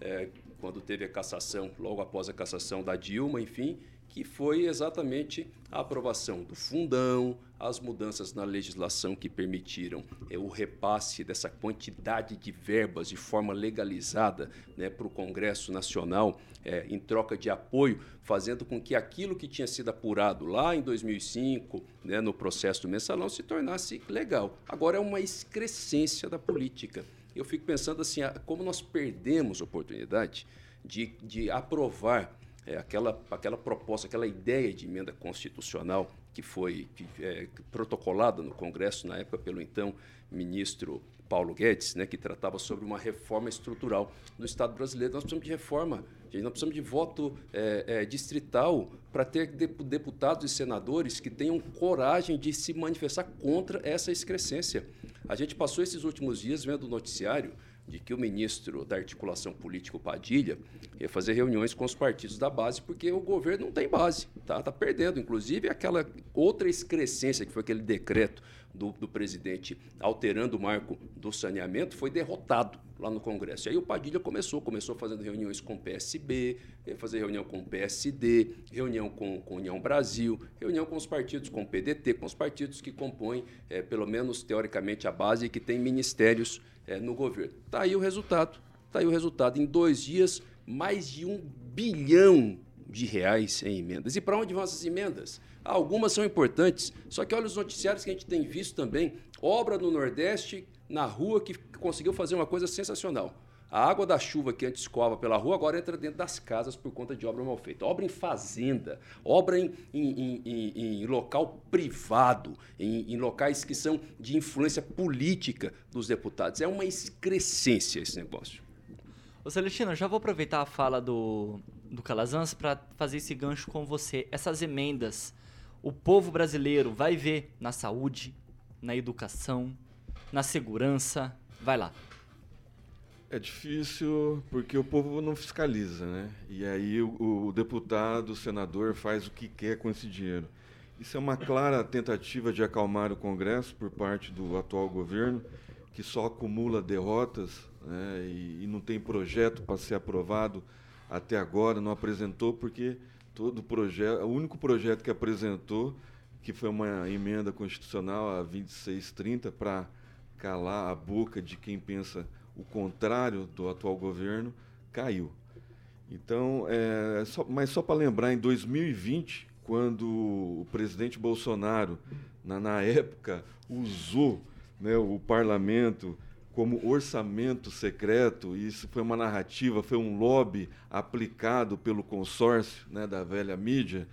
é, quando teve a cassação, logo após a cassação da Dilma, enfim, que foi exatamente a aprovação do fundão, as mudanças na legislação que permitiram é, o repasse dessa quantidade de verbas de forma legalizada né, para o Congresso Nacional é, em troca de apoio, fazendo com que aquilo que tinha sido apurado lá em 2005, né, no processo do mensalão, se tornasse legal. Agora é uma excrescência da política. Eu fico pensando assim, como nós perdemos oportunidade de, de aprovar é, aquela, aquela proposta, aquela ideia de emenda constitucional que foi que, é, protocolada no Congresso na época pelo então ministro Paulo Guedes, né, que tratava sobre uma reforma estrutural do Estado brasileiro. Nós precisamos de reforma, gente, nós precisamos de voto é, é, distrital para ter deputados e senadores que tenham coragem de se manifestar contra essa excrescência. A gente passou esses últimos dias vendo o noticiário de que o ministro da articulação política, Padilha, ia fazer reuniões com os partidos da base, porque o governo não tem base, tá, tá perdendo. Inclusive, aquela outra excrescência, que foi aquele decreto do, do presidente alterando o marco do saneamento, foi derrotado lá no Congresso. E aí o Padilha começou, começou fazendo reuniões com o PSB, fazer reunião com o PSD, reunião com, com União Brasil, reunião com os partidos, com o PDT, com os partidos que compõem, é, pelo menos teoricamente, a base e que tem ministérios é, no governo. Está aí o resultado. Está aí o resultado. Em dois dias, mais de um bilhão de reais em emendas. E para onde vão essas emendas? Algumas são importantes, só que olha os noticiários que a gente tem visto também. Obra no Nordeste, na rua, que conseguiu fazer uma coisa sensacional. A água da chuva que antes escova pela rua agora entra dentro das casas por conta de obra mal feita. Obra em fazenda, obra em, em, em, em local privado, em, locais que são de influência política dos deputados. É uma excrescência esse negócio. Ô Celestino, já vou aproveitar a fala do, do Calazans para fazer esse gancho com você. Essas emendas, o povo brasileiro vai ver na saúde, na educação, na segurança. Vai lá. É difícil porque o povo não fiscaliza, né? E aí o, o, deputado, o senador faz o que quer com esse dinheiro. Isso é uma clara tentativa de acalmar o Congresso por parte do atual governo, que só acumula derrotas né? e, e não tem projeto para ser aprovado até agora, não apresentou porque todo projeto, o único projeto que apresentou, que foi uma emenda constitucional a 2630 para calar a boca de quem pensa o contrário do atual governo, caiu. Então, é, só, mas só para lembrar, em 2020, quando o presidente Bolsonaro, na, na época, usou né, o parlamento como orçamento secreto, e isso foi uma narrativa, foi um lobby aplicado pelo consórcio né, da velha mídia,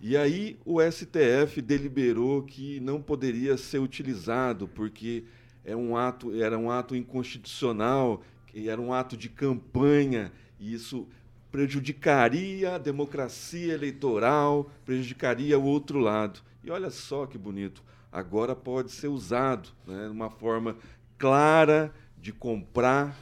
e aí o STF deliberou que não poderia ser utilizado, porque é um ato, era um ato inconstitucional, era um ato de campanha E isso prejudicaria a democracia eleitoral, prejudicaria o outro lado. E olha só que bonito, agora pode ser usado, né, uma forma clara de comprar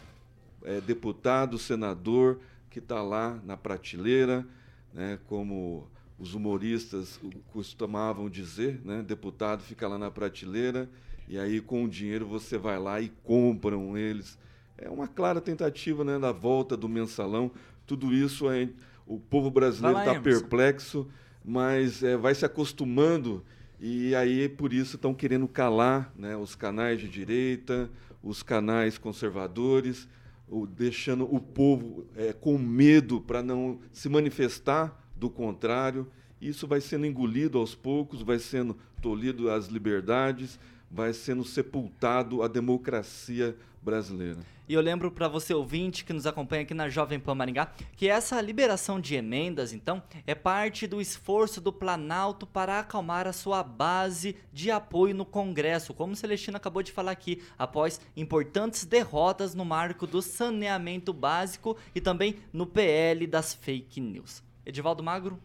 é, deputado, senador que está lá na prateleira, né, como os humoristas costumavam dizer, né, deputado fica lá na prateleira e aí com o dinheiro você vai lá e compram eles. É uma clara tentativa né, da volta do mensalão. Tudo isso é, o povo brasileiro está perplexo, mas é, vai se acostumando e aí por isso estão querendo calar né, os canais de direita, os canais conservadores, o, deixando o povo é, com medo para não se manifestar do contrário. Isso vai sendo engolido aos poucos, vai sendo tolhido as liberdades, vai sendo sepultado a democracia brasileira. E eu lembro para você ouvinte que nos acompanha aqui na Jovem Pan Maringá que essa liberação de emendas, então, é parte do esforço do Planalto para acalmar a sua base de apoio no Congresso, como o Celestino acabou de falar aqui, após importantes derrotas no marco do saneamento básico e também no PL das fake news. Edivaldo Magro?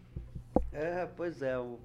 É, pois é, o,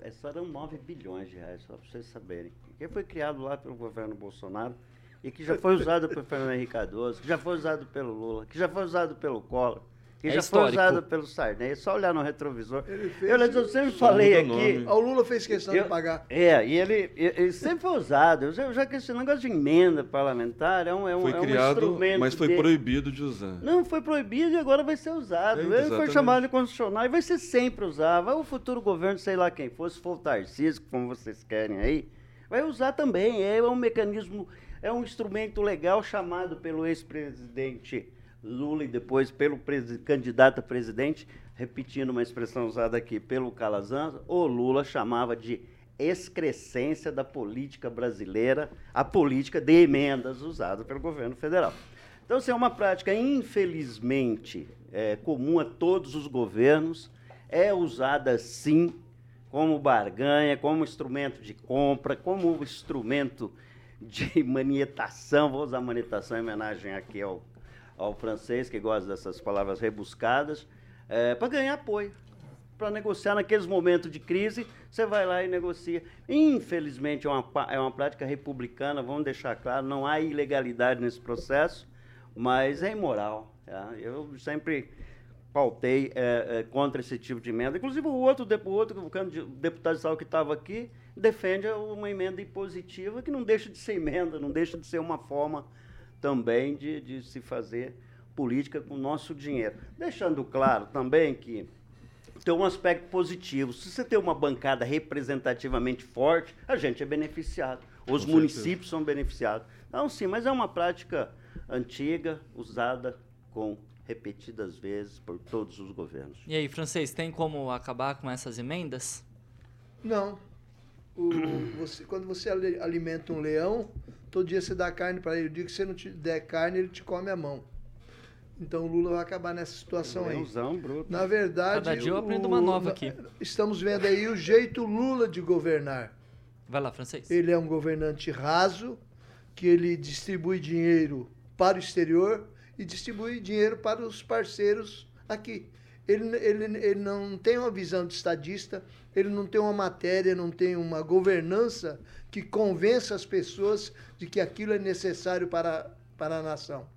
é, eram 9 bilhões de reais, só para vocês saberem. Que foi criado lá pelo governo Bolsonaro e que já foi usado pelo Fernando Henrique Cardoso, que já foi usado pelo Lula, que já foi usado pelo Collor, que é já histórico. foi usado pelo Sarney, é só olhar no retrovisor. eu, eu sempre falei aqui. O Lula fez questão eu, de pagar. É, e ele, ele sempre foi usado. Eu já que esse negócio de emenda parlamentar é um, é um, foi é um criado, instrumento. Mas foi de... proibido de usar. Não, foi proibido e agora vai ser usado. É, ele foi chamado de constitucional e vai ser sempre usado. Vai o futuro governo, sei lá quem for, se for o Tarcísio, como vocês querem aí, vai usar também. É um mecanismo, é um instrumento legal chamado pelo ex-presidente Lula e depois pelo candidato a presidente, repetindo uma expressão usada aqui pelo Calazans, o Lula chamava de excrescência da política brasileira, a política de emendas usada pelo governo federal. Então, assim, é uma prática, infelizmente, é, comum a todos os governos, é usada sim como barganha, como instrumento de compra, como instrumento de manietação, vou usar manietação em homenagem aqui ao ao francês, que gosta dessas palavras rebuscadas, é, para ganhar apoio. Para negociar naqueles momentos de crise, você vai lá e negocia. Infelizmente, é uma, é uma prática republicana, vamos deixar claro, não há ilegalidade nesse processo, mas é imoral. Tá? Eu sempre pautei é, é, contra esse tipo de emenda. Inclusive, o outro, o outro o deputado estadual que estava aqui defende uma emenda impositiva que não deixa de ser emenda, não deixa de ser uma forma também de, de se fazer política com o nosso dinheiro. Deixando claro também que tem um aspecto positivo. Se você tem uma bancada representativamente forte, a gente é beneficiado. Os com municípios certeza. são beneficiados. Então, sim, mas é uma prática antiga, usada com repetidas vezes por todos os governos. E aí, francês, tem como acabar com essas emendas? Não. O, você, quando você alimenta um leão, todo dia você dá carne para ele. O dia que você não te der carne, ele te come a mão. Então o Lula vai acabar nessa situação aí. Bruto. Na verdade. Cada dia eu aprendo o, uma nova aqui. Estamos vendo aí o jeito Lula de governar. Vai lá, francês. Ele é um governante raso, que ele distribui dinheiro para o exterior e distribui dinheiro para os parceiros aqui. Ele, ele, ele não tem uma visão de estadista, ele não tem uma matéria, não tem uma governança que convença as pessoas de que aquilo é necessário para, para a nação.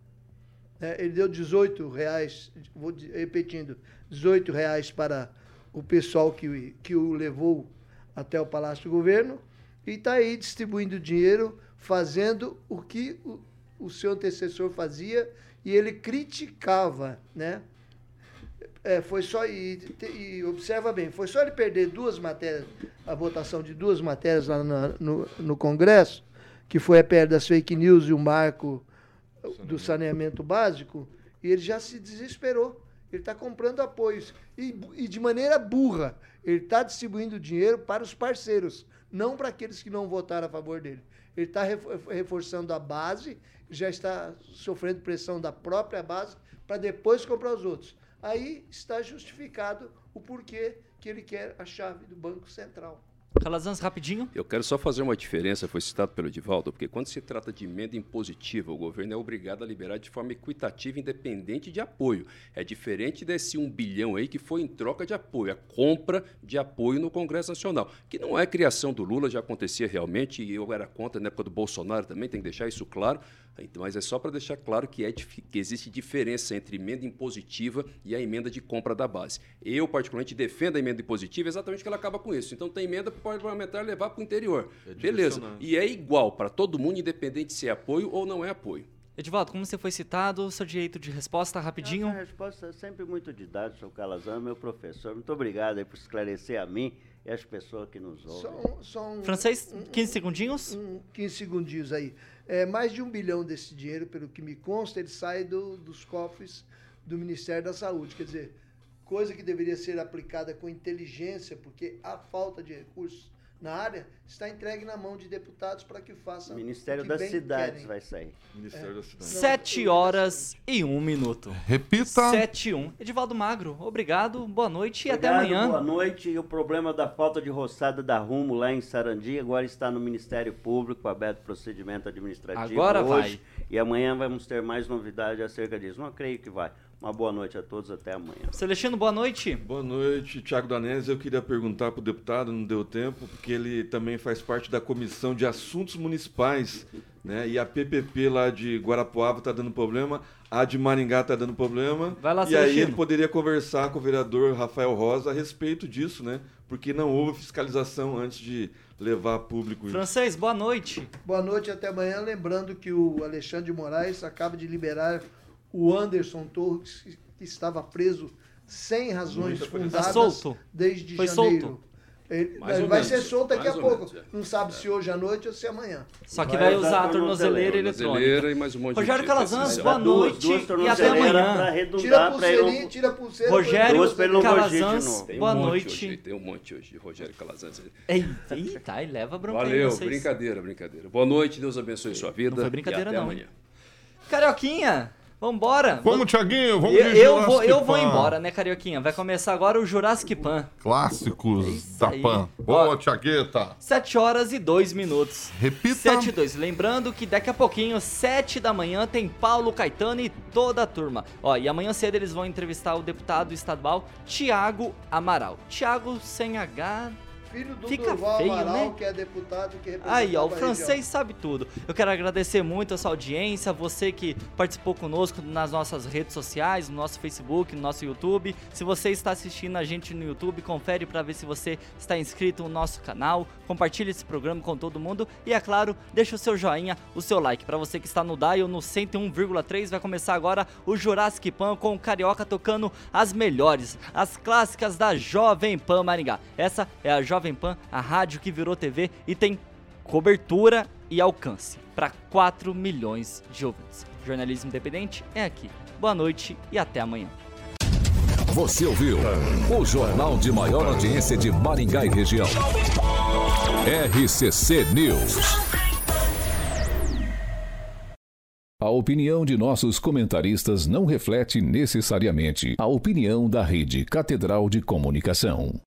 É, ele deu 18 reais, vou repetindo, 18 reais para o pessoal que, que o levou até o Palácio do Governo e está aí distribuindo dinheiro, fazendo o que o, o seu antecessor fazia e ele criticava, né? É, foi só. E, e, observa bem, foi só ele perder duas matérias, a votação de duas matérias lá no, no, no Congresso, que foi a PL das fake news e o marco do saneamento básico, e ele já se desesperou. Ele está comprando apoios. E, e, de maneira burra, ele está distribuindo dinheiro para os parceiros, não para aqueles que não votaram a favor dele. Ele está reforçando a base, já está sofrendo pressão da própria base, para depois comprar os outros aí está justificado o porquê que ele quer a chave do Banco Central. Calazans, rapidinho. Eu quero só fazer uma diferença, foi citado pelo Edivaldo, porque quando se trata de emenda impositiva, o governo é obrigado a liberar de forma equitativa, independente de apoio. É diferente desse um bilhão aí que foi em troca de apoio, a compra de apoio no Congresso Nacional, que não é criação do Lula, já acontecia realmente, e eu era contra na época do Bolsonaro também, tem que deixar isso claro. Então, mas é só para deixar claro que, é, que existe diferença entre emenda impositiva e a emenda de compra da base. Eu, particularmente, defendo a emenda impositiva exatamente que ela acaba com isso. Então, tem emenda para o parlamentar levar para o interior. É Beleza. E é igual para todo mundo, independente se é apoio ou não é apoio. Edivaldo, como você foi citado, seu direito de resposta, rapidinho. A resposta é sempre muito didática, o Calazan, meu professor. Muito obrigado aí por esclarecer a mim e as pessoas que nos ouvem. Só só um- Francês, 15 segundinhos. um 15 segundinhos aí. É, mais de um bilhão desse dinheiro, pelo que me consta, ele sai do- dos cofres do Ministério da Saúde. Quer dizer, coisa que deveria ser aplicada com inteligência, porque a falta de recursos na área está entregue na mão de deputados para que façam. Ministério o que das bem Cidades querem. vai sair. Ministério da Cidade. 7 horas e 1 minuto. Repita. 7 e 1. Edivaldo Magro, obrigado, boa noite e até Obrigado, amanhã. Boa noite. E o problema da falta de roçada da Rumo lá em Sarandi agora está no Ministério Público, aberto procedimento administrativo Agora hoje. vai. E amanhã vamos ter mais novidade acerca disso. Não creio que vai. Uma boa noite a todos, até amanhã. Celestino, boa noite. Boa noite, Tiago Danese. Eu queria perguntar para o deputado, não deu tempo, porque ele também faz parte da Comissão de Assuntos Municipais, né? E a PPP lá de Guarapuava está dando problema, a de Maringá está dando problema. Vai lá, e aí Celestino. ele poderia conversar com o vereador Rafael Rosa a respeito disso, né? Porque não houve fiscalização antes de levar a público isso. Francês, boa noite. Boa noite até amanhã. Lembrando que o Alexandre de Moraes acaba de liberar o Anderson Torres, que- estava preso sem razões coisa. fundadas Tá solto. desde Foi janeiro. solto. Ele, ele vai menos, ser solto daqui a ou pouco. menos, é. Não sabe se hoje à noite ou se amanhã. Só que Vai vai usar a tornozeleira. eletrônica. E mais um monte Rogério de Calazans, boa Duas- noite duas e até amanhã. Tira a pulseirinha, tira a pulseira. Rogério Duas Calazans, boa noite. Hoje, tem um monte hoje de Rogério Calazans. Ei, Eita, e leva bronca Valeu, vocês. brincadeira, brincadeira. Boa noite, Deus abençoe sua vida. Não foi brincadeira, e até não. amanhã. Carioquinha, vambora. Vamos, Tiaguinho, vamos eu, eu vou, eu vou embora, né, Carioquinha? Vai começar agora o Jurassic Pan. Clássicos Isso da. PAN. Boa, Tiagueta. 7 horas e 2 minutos. Repita. 7 e 2. Lembrando que daqui a pouquinho, 7 da manhã, tem Paulo Caetano e toda a turma. Ó, e amanhã cedo eles vão entrevistar o deputado estadual Tiago Amaral. Tiago sem H. Filho do Fica Durval feio, Amaral, né? que é deputado que representa Aí, ó, o região. francês sabe tudo. Eu quero agradecer muito a sua audiência, você que participou conosco nas nossas redes sociais, no nosso Facebook, no nosso YouTube. Se você está assistindo a gente no YouTube, confere para ver se você está inscrito no nosso canal. Compartilhe esse programa com todo mundo e, é claro, deixa o seu joinha, o seu like. Para você que está no Dial no 101,3, vai começar agora o Jurassic Pan com o Carioca tocando as melhores, as clássicas da Jovem Pan Maringá. Essa é a Jovem Pan, a rádio que virou TV e tem cobertura e alcance para 4 milhões de ouvintes. Jornalismo independente é aqui. Boa noite e até amanhã. Você ouviu o jornal de maior audiência de Maringá e região. RCC News. A opinião de nossos comentaristas não reflete necessariamente a opinião da Rede Catedral de Comunicação.